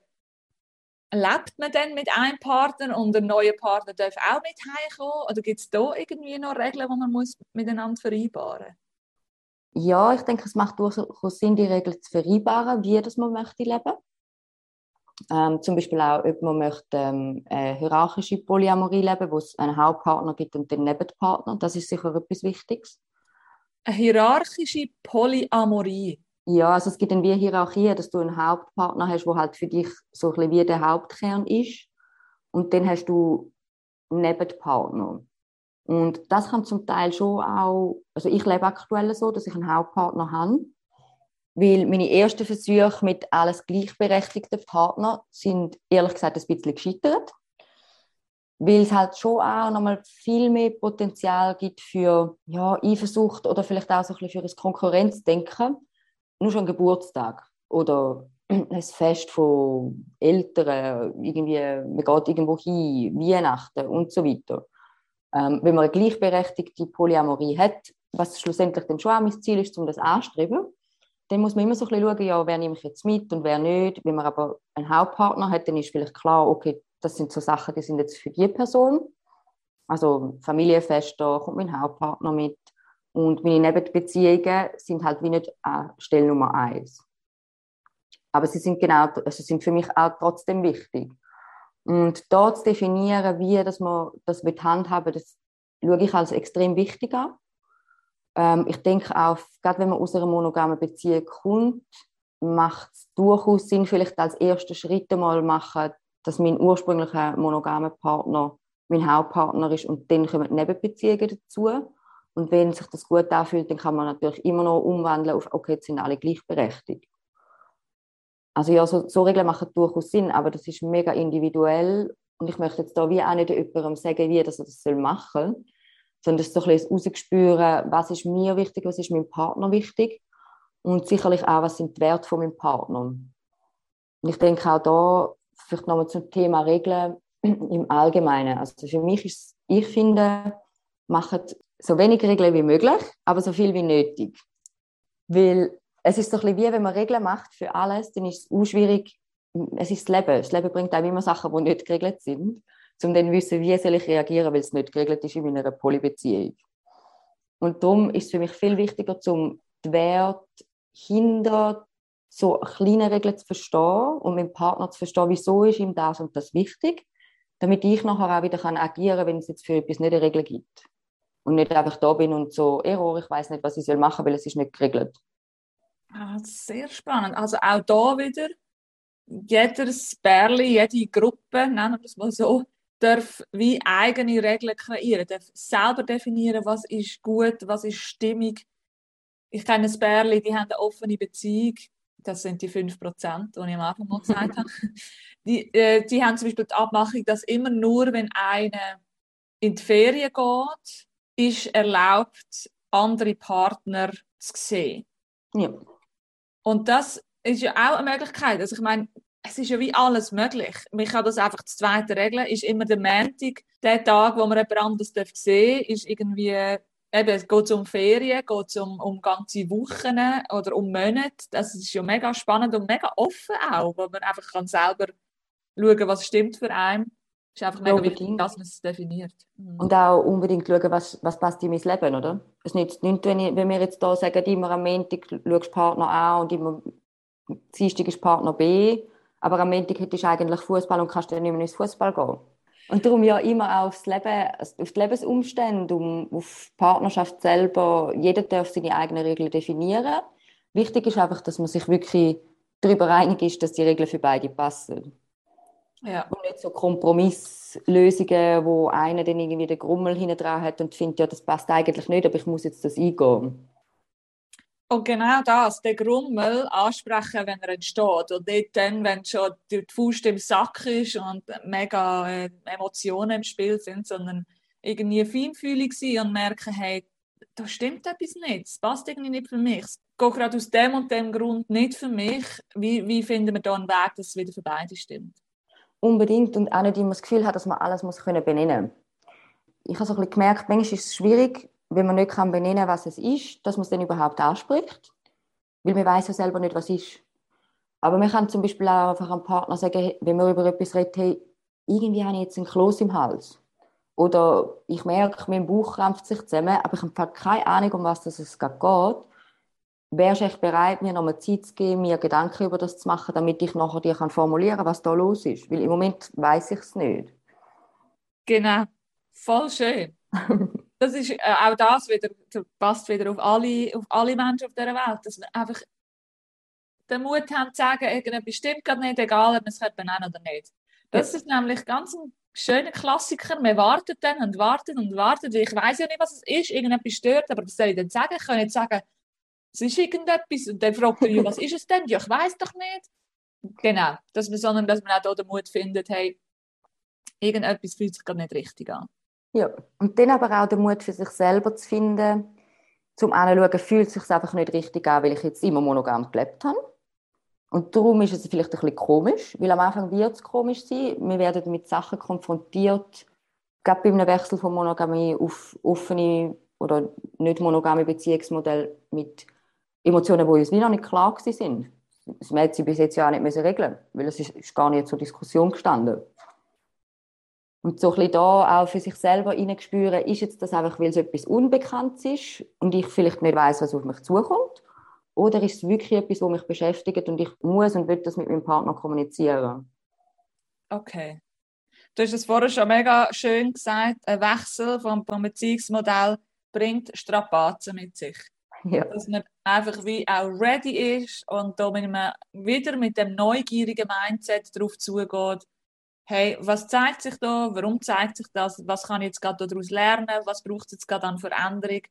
lebt man dann mit einem Partner und der neue Partner darf auch mit heimkommen? Oder gibt es da irgendwie noch Regeln, die man muss miteinander vereinbaren muss? Ja, ich denke, es macht durchaus Sinn, die Regeln zu vereinbaren, wie das man möchte leben. Ähm, zum Beispiel auch, ob man möchte ähm, eine hierarchische Polyamorie leben, wo es einen Hauptpartner gibt und den Nebenpartner. Das ist sicher etwas Wichtiges. Eine hierarchische Polyamorie? Ja, also es gibt dann wie Hierarchie, dass du einen Hauptpartner hast, der halt für dich so ein bisschen wie der Hauptkern ist. Und dann hast du Nebenpartner. Und das kann zum Teil schon auch, also ich lebe aktuell so, dass ich einen Hauptpartner habe, weil meine ersten Versuche mit alles gleichberechtigten Partnern sind ehrlich gesagt ein bisschen gescheitert, weil es halt schon auch nochmal viel mehr Potenzial gibt für ja, Eifersucht oder vielleicht auch so ein bisschen für ein Konkurrenzdenken nur schon Geburtstag oder ein Fest von Eltern, irgendwie, man geht irgendwo hin, Weihnachten und so weiter. Ähm, wenn man eine gleichberechtigte Polyamorie hat, was schlussendlich dann schon auch mein Ziel ist, um das anzustreben, dann muss man immer so ein bisschen schauen, ja, wer nehme ich jetzt mit und wer nicht. Wenn man aber einen Hauptpartner hat, dann ist vielleicht klar, okay, das sind so Sachen, die sind jetzt für die Person. Also Familienfeste, kommt mein Hauptpartner mit. Und meine Nebenbeziehungen sind halt wie nicht äh, Stelle Nummer eins. Aber sie sind genau, also sind für mich auch trotzdem wichtig. Und da zu definieren, wie dass man das handhaben das schaue ich als extrem wichtig an. Ähm, ich denke auch, gerade wenn man aus einer monogamen Beziehung kommt, macht es durchaus Sinn, vielleicht als ersten Schritt einmal machen, dass mein ursprünglicher monogamer Partner mein Hauptpartner ist und dann kommen Nebenbeziehungen dazu. Und wenn sich das gut anfühlt, dann kann man natürlich immer noch umwandeln auf, okay, jetzt sind alle gleichberechtigt. Also ja, so, so Regeln machen durchaus Sinn, aber das ist mega individuell und ich möchte jetzt da wie auch nicht jemandem sagen, wie er das machen soll, sondern das ist so ein bisschen rausgespüren, was ist mir wichtig, was ist meinem Partner wichtig und sicherlich auch, was sind die Werte von meinem Partner. Und ich denke auch da, vielleicht nochmal zum Thema Regeln im Allgemeinen. Also für mich ist, ich finde, machen so wenig Regeln wie möglich, aber so viel wie nötig. Weil es ist so ein bisschen wie, wenn man Regeln macht für alles, dann ist es auch schwierig, es ist das Leben. Das Leben bringt einem immer Sachen, die nicht geregelt sind, um dann zu wissen, wie soll ich reagieren, weil es nicht geregelt ist in meiner Polybeziehung. Und darum ist es für mich viel wichtiger, zum die Wert hinter so kleine Regeln zu verstehen und mit dem Partner zu verstehen, wieso ist ihm das und das wichtig, damit ich nachher auch wieder agieren kann, wenn es jetzt für etwas nicht eine Regel gibt und nicht einfach da bin und so, Error, ich weiß nicht, was ich machen soll, weil es ist nicht geregelt. Ah, sehr spannend. Also auch da wieder, jedes Bärli, jede Gruppe, nennen wir es mal so, darf wie eigene Regeln kreieren, darf selber definieren, was ist gut, was ist stimmig. Ich kenne ein Bärli, die haben eine offene Beziehung, das sind die 5%, die ich am Anfang mal gesagt habe. Die, äh, die haben zum Beispiel die Abmachung, dass immer nur, wenn einer in die Ferien geht, ist erlaubt, andere Partner zu sehen. Ja. Und das ist ja auch eine Möglichkeit. Also ich meine, es ist ja wie alles möglich. Man kann das einfach zu zweite regeln. Ist immer der Montag, der Tag, wo man jemand anderes sehen darf, ist irgendwie, eben, geht es um Ferien, geht es um, um ganze Wochen oder um Monate. Das ist ja mega spannend und mega offen auch, wo man einfach kann selber schauen, kann, was stimmt für einen. Es ist einfach mega Unbedingt. wichtig, dass man es definiert. Mhm. Und auch unbedingt schauen, was, was passt in mein Leben, oder? Es nützt nichts, wenn, ich, wenn wir jetzt hier sagen, immer am Montag schaust Partner A und immer Dienstag ist Partner B, aber am Montag hättest du eigentlich Fußball und kannst dann nicht mehr ins Fußball gehen. Und darum ja immer auch aufs Leben, auf die Lebensumstände, um, auf die Partnerschaft selber. Jeder darf seine eigenen Regeln definieren. Wichtig ist einfach, dass man sich wirklich darüber einig ist, dass die Regeln für beide passen. Ja. Und nicht so Kompromisslösungen, wo einer dann irgendwie den Grummel hinten dran hat und findet, ja, das passt eigentlich nicht, aber ich muss jetzt das eingehen. Und genau das, den Grummel ansprechen, wenn er entsteht. Und nicht dann, wenn schon die Faust im Sack ist und mega äh, Emotionen im Spiel sind, sondern irgendwie feinfühlig sein und merken, hey, da stimmt etwas nicht, es passt irgendwie nicht für mich. Es geht gerade aus dem und dem Grund nicht für mich. Wie, wie finden wir da einen Weg, dass es wieder für beide stimmt? Unbedingt und auch nicht immer das Gefühl hat, dass man alles muss benennen Ich habe so ein bisschen gemerkt, manchmal ist es schwierig, wenn man nicht kann benennen was es ist, dass man es dann überhaupt anspricht, weil man weiß ja selber nicht, was es ist. Aber man kann zum Beispiel auch einfach einem Partner sagen, wenn man über etwas redet, hey, irgendwie habe ich jetzt einen Kloß im Hals. Oder ich merke, mein Bauch krampft sich zusammen, aber ich habe keine Ahnung, um was es gerade geht. Wärst du echt bereit, mir nochmal Zeit zu geben, mir Gedanken über das zu machen, damit ich nachher dir kann formulieren kann, was da los ist? Weil im Moment weiß ich es nicht. Genau, voll schön. das ist äh, auch das wieder, passt wieder auf alle, auf alle Menschen auf dieser Welt, dass wir einfach den Mut haben zu sagen, irgendetwas stimmt gerade nicht, egal ob man es benennen oder nicht. Das ist nämlich ganz ein schöner Klassiker. Man wartet dann und wartet und wartet. Ich weiß ja nicht, was es ist. Irgendetwas stört, aber was soll ich denn sagen? Ich kann nicht sagen, es ist irgendetwas. Und dann fragt er, was ist es denn? Ja, ich weiß doch nicht. Genau. Dass man, sondern dass man auch da den Mut findet, hey, irgendetwas fühlt sich gerade nicht richtig an. Ja, und dann aber auch den Mut für sich selber zu finden, zum Anschauen, fühlt es sich einfach nicht richtig an, weil ich jetzt immer monogam gelebt habe. Und darum ist es vielleicht ein bisschen komisch, weil am Anfang wird es komisch sein. Wir werden mit Sachen konfrontiert, gerade bei einem Wechsel von Monogamie auf offene oder nicht monogame Beziehungsmodell mit Emotionen, die uns wie noch nicht klar sind. Das hätte sie bis jetzt ja auch nicht regeln müssen, weil es ist gar nicht zur Diskussion gestanden. Und so ein bisschen da auch für sich selber hineinspüren, ist jetzt das einfach, weil es etwas Unbekanntes ist und ich vielleicht nicht weiß, was auf mich zukommt? Oder ist es wirklich etwas, was mich beschäftigt und ich muss und will das mit meinem Partner kommunizieren? Okay. Du hast es vorher schon mega schön gesagt, ein Wechsel vom, vom Beziehungsmodell bringt Strapazen mit sich. Ja. Dass man einfach wie auch ready ist und da wieder mit dem neugierigen Mindset darauf zugeht, hey, was zeigt sich da, warum zeigt sich das, was kann ich jetzt gerade daraus lernen, was braucht es jetzt gerade an Veränderung,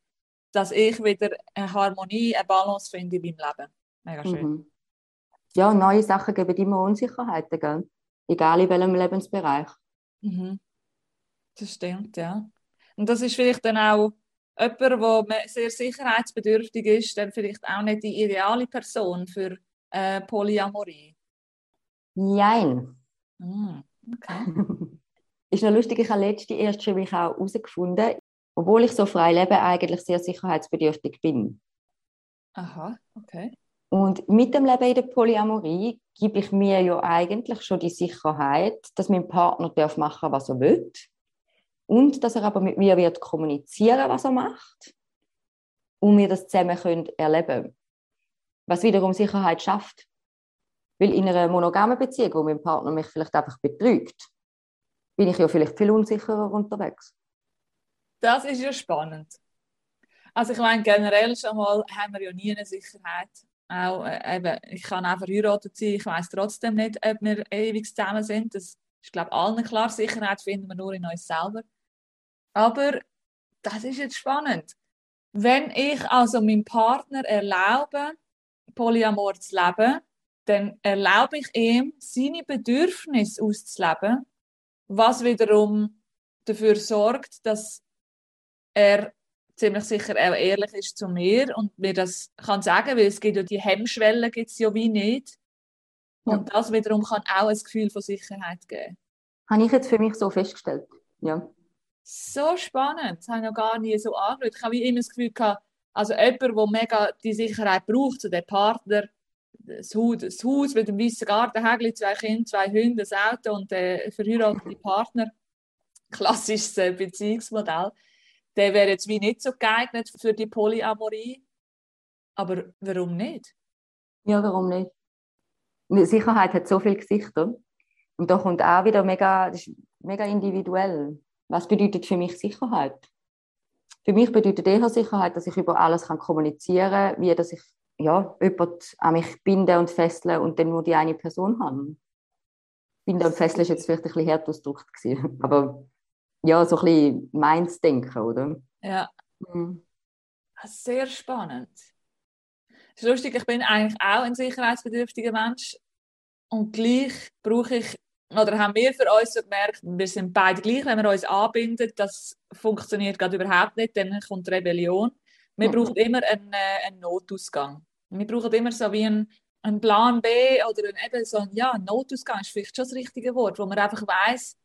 dass ich wieder eine Harmonie, eine Balance finde in meinem Leben. Mega schön. Mhm. Ja, neue Sachen geben immer Unsicherheiten, gell? egal in welchem Lebensbereich. Mhm. Das stimmt, ja. Und das ist vielleicht dann auch jemand, der sehr sicherheitsbedürftig ist, dann vielleicht auch nicht die ideale Person für äh, Polyamorie. Nein. Mhm. Okay. ist noch lustig, ich habe letzte erst schon mich auch herausgefunden, obwohl ich so frei lebe, eigentlich sehr sicherheitsbedürftig bin. Aha, okay. Und mit dem Leben in der Polyamorie gebe ich mir ja eigentlich schon die Sicherheit, dass mein Partner darf machen, was er will. Und dass er aber mit mir wird kommunizieren, was er macht. Und wir das zusammen können erleben Was wiederum Sicherheit schafft. Weil in einer monogamen Beziehung, wo mein Partner mich vielleicht einfach betrügt, bin ich ja vielleicht viel unsicherer unterwegs. Das ist ja spannend. Also ich meine, generell schon mal haben wir ja nie eine Sicherheit. Auch, äh, eben, ich kann auch verheiratet sein, ich weiß trotzdem nicht, ob wir ewig zusammen sind. Das ist, glaube ich, allen klar. Sicherheit finden wir nur in uns selber. Aber das ist jetzt spannend. Wenn ich also meinem Partner erlaube, Polyamor zu leben, dann erlaube ich ihm, seine Bedürfnisse auszuleben, was wiederum dafür sorgt, dass er ziemlich sicher auch ehrlich ist zu mir und mir das kann sagen, weil es gibt ja die Hemmschwelle gibt's ja wie nicht. Ja. Und das wiederum kann auch ein Gefühl von Sicherheit geben. Habe ich jetzt für mich so festgestellt, ja. So spannend, das habe ich noch gar nie so angeschaut. Ich habe wie immer das Gefühl gehabt, also jemand, der mega die Sicherheit braucht, so der Partner, das Haus, mit dem weißen Gartenhägel, zwei Kinder, zwei Hunde, das Auto und der verheiratete Partner, klassisches äh, Beziehungsmodell, der wäre jetzt wie nicht so geeignet für die Polyamorie. Aber warum nicht? Ja, warum nicht? Sicherheit hat so viele Gesichter. Und da kommt auch wieder mega, das ist mega individuell. Was bedeutet für mich Sicherheit? Für mich bedeutet eher Sicherheit, dass ich über alles kann kommunizieren kann, wie dass ich ja, jemand an mich binde und fessle und dann nur die eine Person habe. Binden und fesseln ist jetzt vielleicht ein bisschen härter ausgedrückt aber ja, so ein bisschen meins denken, oder? Ja. Mhm. Sehr spannend. Es ist lustig, ich bin eigentlich auch ein sicherheitsbedürftiger Mensch und gleich brauche ich, oder haben wir für uns so gemerkt, wir sind beide gleich, wenn wir uns anbinden, das funktioniert gerade überhaupt nicht, dann kommt Rebellion. Wir mhm. brauchen immer einen, äh, einen, Notausgang. Wir brauchen immer so wie einen, einen Plan B oder ein, eben so ein, ja, Notausgang ist vielleicht schon das richtige Wort, wo man einfach weiß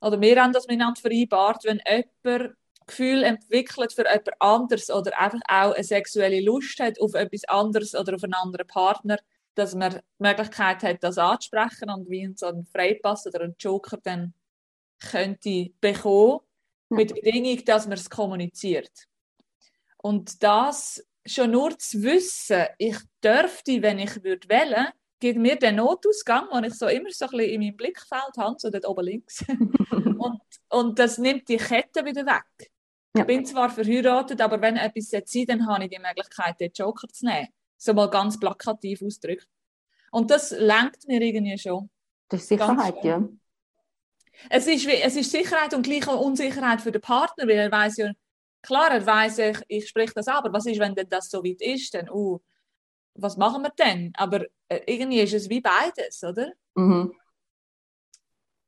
oder wir haben das miteinander vereinbart, wenn jemand Gefühl entwickelt für jemand anderes oder einfach auch eine sexuelle Lust hat auf etwas anderes oder auf einen anderen Partner, dass man die Möglichkeit hat, das anzusprechen und wie so ein Freipass oder ein Joker dann könnte bekommen, mit der Bedingung, dass man es kommuniziert. Und das schon nur zu wissen, ich dürfte, wenn ich würde wählen, gibt mir den Notausgang, den ich so immer so ein bisschen in meinem Blickfeld habe, so dort oben links. und, und das nimmt die Kette wieder weg. Ja. Ich bin zwar verheiratet, aber wenn etwas sein dann habe ich die Möglichkeit, den Joker zu nehmen. So mal ganz plakativ ausgedrückt. Und das lenkt mir irgendwie schon. Das ist Sicherheit, ja. Es ist, es ist Sicherheit und gleich auch Unsicherheit für den Partner, weil er weiß ja, klar, er weiß, ich, ich spreche das aber was ist, wenn das so weit ist? Dann, uh, was machen wir denn? Aber äh, irgendwie ist es wie beides, oder? Mhm.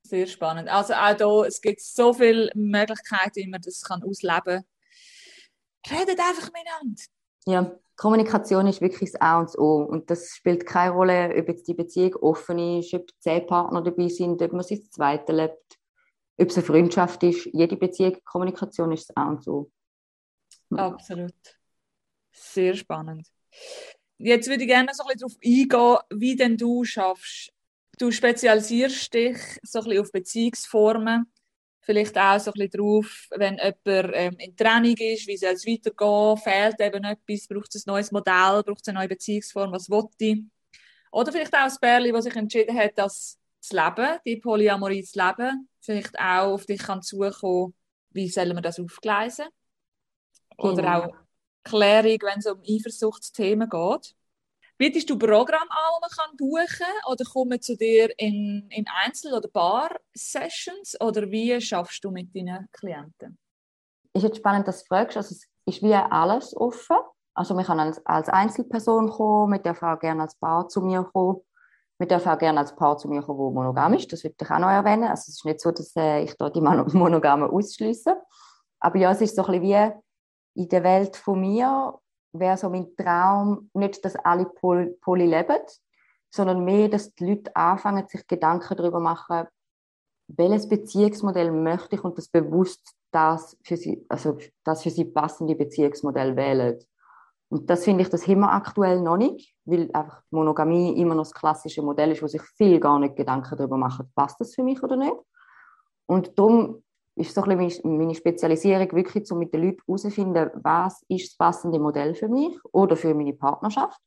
Sehr spannend. Also auch da, es gibt so viele Möglichkeiten, wie man das kann ausleben kann. Redet einfach miteinander. Ja, Kommunikation ist wirklich das A und das O. Und das spielt keine Rolle, ob jetzt die Beziehung offen ist, ob zehn Partner dabei sind, ob man sich das Zweite lebt, ob es eine Freundschaft ist. Jede Beziehung, Kommunikation ist das A und das O. Absolut. Sehr spannend. Jetzt würde ich gerne so ein bisschen darauf eingehen, wie denn du schaffst. Du spezialisierst dich so ein bisschen auf Beziehungsformen. Vielleicht auch so ein bisschen darauf, wenn jemand ähm, in Training ist, wie soll es weitergehen, fehlt eben etwas, braucht es ein neues Modell, braucht es eine neue Beziehungsform, was will ich? Oder vielleicht auch das Bärli, das sich entschieden hat, das zu leben, die Polyamorie zu leben, vielleicht auch auf dich kann zukommen, wie sollen wir das aufgleisen? Oder genau. auch Klärung, wenn es um Eifersuchtsthemen geht. Bietest du Programm an, die man kann buchen kann? Oder kommen zu dir in, in Einzel- oder Bar-Sessions? Oder wie schaffst du mit deinen Klienten? Ist jetzt spannend, dass du fragst. Also es ist wie alles offen. Also man kann als, als Einzelperson kommen, man darf auch gerne als Paar zu mir kommen. Man darf auch gerne als Paar zu mir kommen, wo monogam ist. Das würde ich auch noch erwähnen. Also es ist nicht so, dass äh, ich da die Monogamen ausschließe. Aber ja, es ist so ein bisschen wie in der Welt von mir wäre so mein Traum nicht, dass alle Poly, Poly leben, sondern mehr, dass die Leute anfangen, sich Gedanken darüber machen, welches Beziehungsmodell möchte ich und das bewusst das für sie, also das für sie passende Beziehungsmodell wählen. Und das finde ich, das wir aktuell noch nicht, weil einfach Monogamie immer noch das klassische Modell ist, wo sich viel gar nicht Gedanken darüber machen, passt das für mich oder nicht. Und darum ist so ein bisschen meine Spezialisierung, wirklich um mit den Leuten herauszufinden, was ist das passende Modell für mich oder für meine Partnerschaft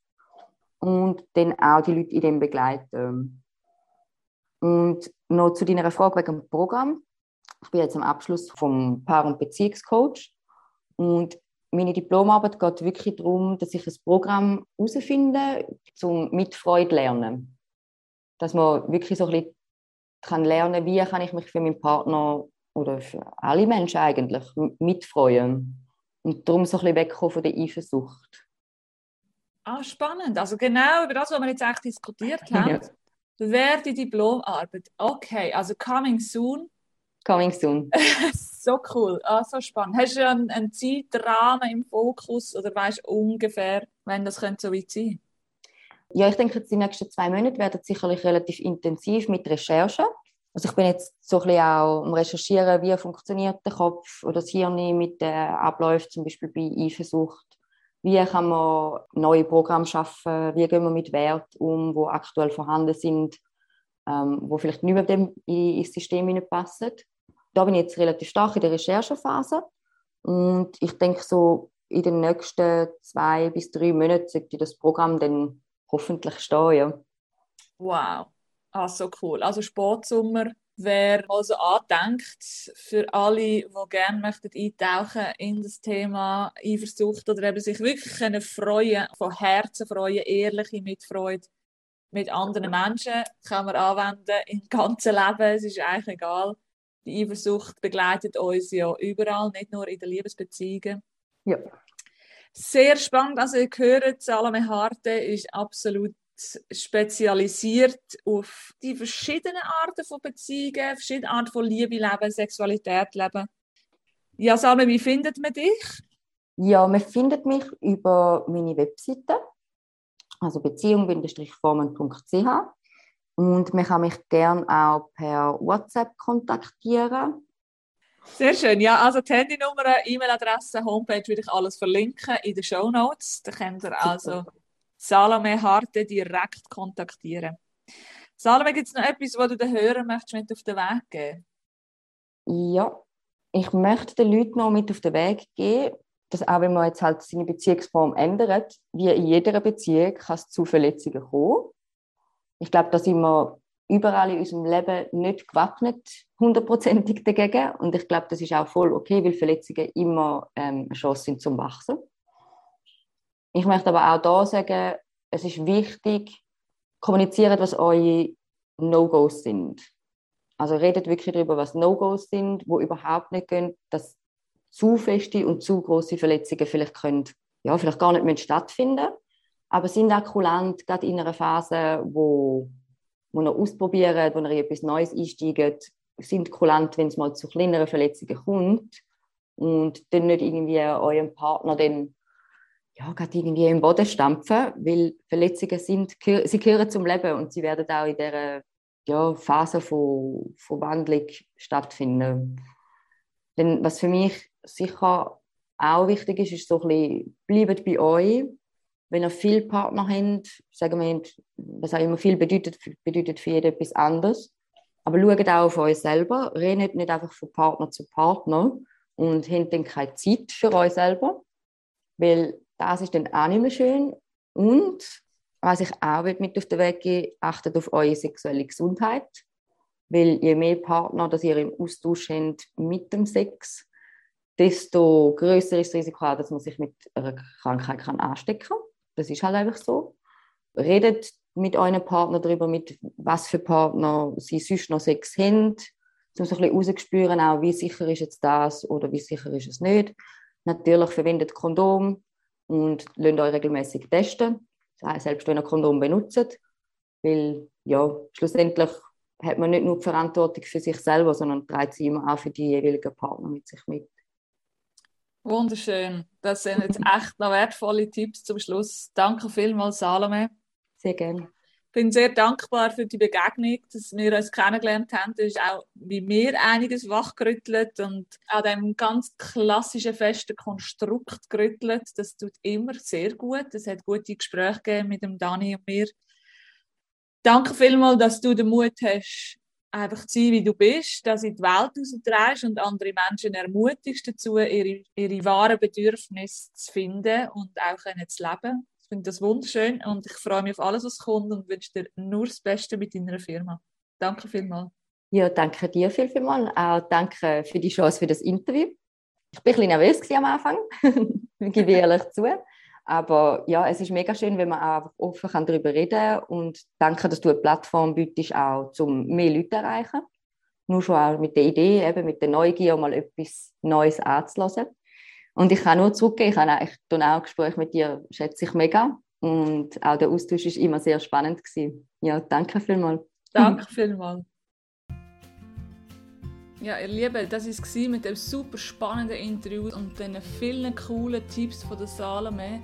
und dann auch die Leute in dem begleiten. Und noch zu deiner Frage wegen dem Programm. Ich bin jetzt am Abschluss vom Paar- und Beziehungscoach und meine Diplomarbeit geht wirklich darum, dass ich ein Programm herausfinde, zum mit Freude lernen. Dass man wirklich so ein bisschen kann lernen, wie kann ich mich für meinen Partner oder für alle Menschen eigentlich mitfreuen. Und darum so ein bisschen wegkommen von der Eifersucht. Ah, spannend. Also genau über das, was wir jetzt eigentlich diskutiert haben. Ja. Wäre die Diplomarbeit. Okay, also coming soon. coming soon. so cool, ah, so spannend. Hast du einen, einen Zeitrahmen im Fokus oder weißt du ungefähr, wenn das könnte so weit sein Ja, ich denke, die nächsten zwei Monate werden sicherlich relativ intensiv mit Recherchen. Also ich bin jetzt so ein bisschen auch am Recherchieren, wie funktioniert der Kopf oder das Hirn mit den Abläufen, zum Beispiel bei Eifersucht. Wie kann man neue Programme schaffen? Wie gehen wir mit Werten um, die aktuell vorhanden sind, ähm, wo vielleicht nicht mehr dem ins System passen? Da bin ich jetzt relativ stark in der Recherchephase und ich denke so in den nächsten zwei bis drei Monaten sollte das Programm dann hoffentlich stehen. Wow. Ah, so cool. Also Sportsommer wäre also angedenkt für alle, die gerne möchten eintauchen in das Thema Eifersucht oder eben sich wirklich können freuen, von Herzen freuen, ehrliche Mitfreude mit anderen Menschen kann man anwenden im ganzen Leben. Es ist eigentlich egal. Die Eifersucht begleitet uns ja überall, nicht nur in den Liebesbeziehungen. Ja. Sehr spannend. Also, ihr hört, Salome Harte ist absolut spezialisiert auf die verschiedenen Arten von Beziehungen, verschiedene Arten von Liebe leben, Sexualität leben. Ja, Salme, wie findet man dich? Ja, man findet mich über meine Webseite, also beziehung-formen.ch und man kann mich gerne auch per WhatsApp kontaktieren. Sehr schön. Ja, also die Handynummer, E-Mail-Adresse, Homepage würde ich alles verlinken in den Show Notes. Da könnt ihr also Salome Harte direkt kontaktieren. Salome, gibt es noch etwas, was du den Hörern möchtest mit auf den Weg geben? Ja, ich möchte den Leuten noch mit auf den Weg geben, dass auch wenn man jetzt halt seine Beziehungsform ändert, wie in jeder Beziehung kann es zu Verletzungen kommen. Ich glaube, da sind wir überall in unserem Leben nicht gewappnet, hundertprozentig dagegen. Und ich glaube, das ist auch voll okay, weil Verletzungen immer ähm, eine Chance sind zum Wachsen. Ich möchte aber auch da sagen, es ist wichtig, kommuniziert, was eure No-Gos sind. Also redet wirklich darüber, was No-Gos sind, wo überhaupt nicht gehen, dass zu feste und zu große Verletzungen vielleicht können, ja, vielleicht gar nicht mehr stattfinden, aber sind auch kulant, gerade in einer Phase, wo, wo ihr ausprobiert, wo in etwas Neues einsteigt, sind kulant, wenn es mal zu kleineren Verletzungen kommt und dann nicht irgendwie eurem Partner dann ja, gerade irgendwie im Boden stampfen, weil Verletzungen sind, sie gehören zum Leben und sie werden auch in dieser ja, Phase von, von Wandlung stattfinden. Denn was für mich sicher auch wichtig ist, ist so ein bisschen, bleibt bei euch. Wenn ihr viele Partner habt, sagen wir, was auch immer viel bedeutet, bedeutet für jeden etwas anderes. Aber schaut auch auf euch selber, redet nicht einfach von Partner zu Partner und habt dann keine Zeit für euch selber. Weil das ist dann auch nicht mehr schön. Und was ich auch mit auf den Weg geben achtet auf eure sexuelle Gesundheit. Weil je mehr Partner, dass ihr im Austausch habt mit dem Sex, desto größer ist das Risiko, dass man sich mit einer Krankheit kann anstecken kann. Das ist halt einfach so. Redet mit euren Partner darüber, mit was für Partner sie sonst noch Sex haben, um so ein bisschen rauszuspüren, auch wie sicher ist jetzt das oder wie sicher ist es nicht. Natürlich verwendet Kondom, und lasst euch regelmäßig testen, selbst wenn ihr Kondom benutzt, weil ja, schlussendlich hat man nicht nur die Verantwortung für sich selber, sondern trägt sie immer auch für die jeweiligen Partner mit sich mit. Wunderschön. Das sind jetzt echt noch wertvolle Tipps zum Schluss. Danke vielmals, Salome. Sehr gerne bin sehr dankbar für die Begegnung, dass wir uns kennengelernt haben. Das ist auch bei mir einiges wachgerüttelt und an dem ganz klassischen festen Konstrukt gerüttelt. Das tut immer sehr gut. Es hat gute Gespräche gegeben mit dem Dani und mir. Danke vielmals, dass du den Mut hast, einfach zu sein, wie du bist, dass du in die Welt rausdrehst und andere Menschen ermutigst dazu, ihre, ihre wahren Bedürfnisse zu finden und auch zu leben finde das wunderschön und ich freue mich auf alles, was kommt und wünsche dir nur das Beste mit deiner Firma. Danke vielmals. Ja, danke dir viel, vielmals. Auch danke für die Chance für das Interview. Ich bin ein bisschen nervös am Anfang, gebe ich ehrlich zu. Aber ja, es ist mega schön, wenn man auch offen darüber reden kann. Und danke, dass du eine Plattform bietest, auch um mehr Leute zu erreichen. Nur schon auch mit der Idee, eben mit der Neugier, mal etwas Neues anzulassen. Und ich kann nur zurückgehen. Ich habe ich auch Gespräche mit dir, schätze ich mega. Und auch der Austausch ist immer sehr spannend gewesen. Ja, danke vielmals. Danke vielmals. Ja, ihr Lieben, das war es mit dem super spannenden Interview und den vielen coolen Tipps von der Salome.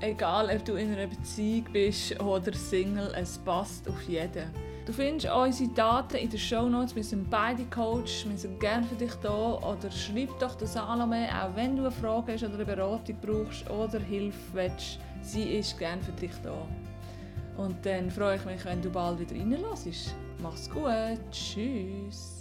Egal, ob du in einer Beziehung bist oder Single, es passt auf jeden. Du findest unsere Daten in den Show Notes. Wir sind beide Coach, wir sind gerne für dich da. Oder schreib doch der Salome, auch wenn du eine Frage hast oder eine Beratung brauchst oder Hilfe willst. Sie ist gerne für dich da. Und dann freue ich mich, wenn du bald wieder reinlässt. Mach's gut. Tschüss.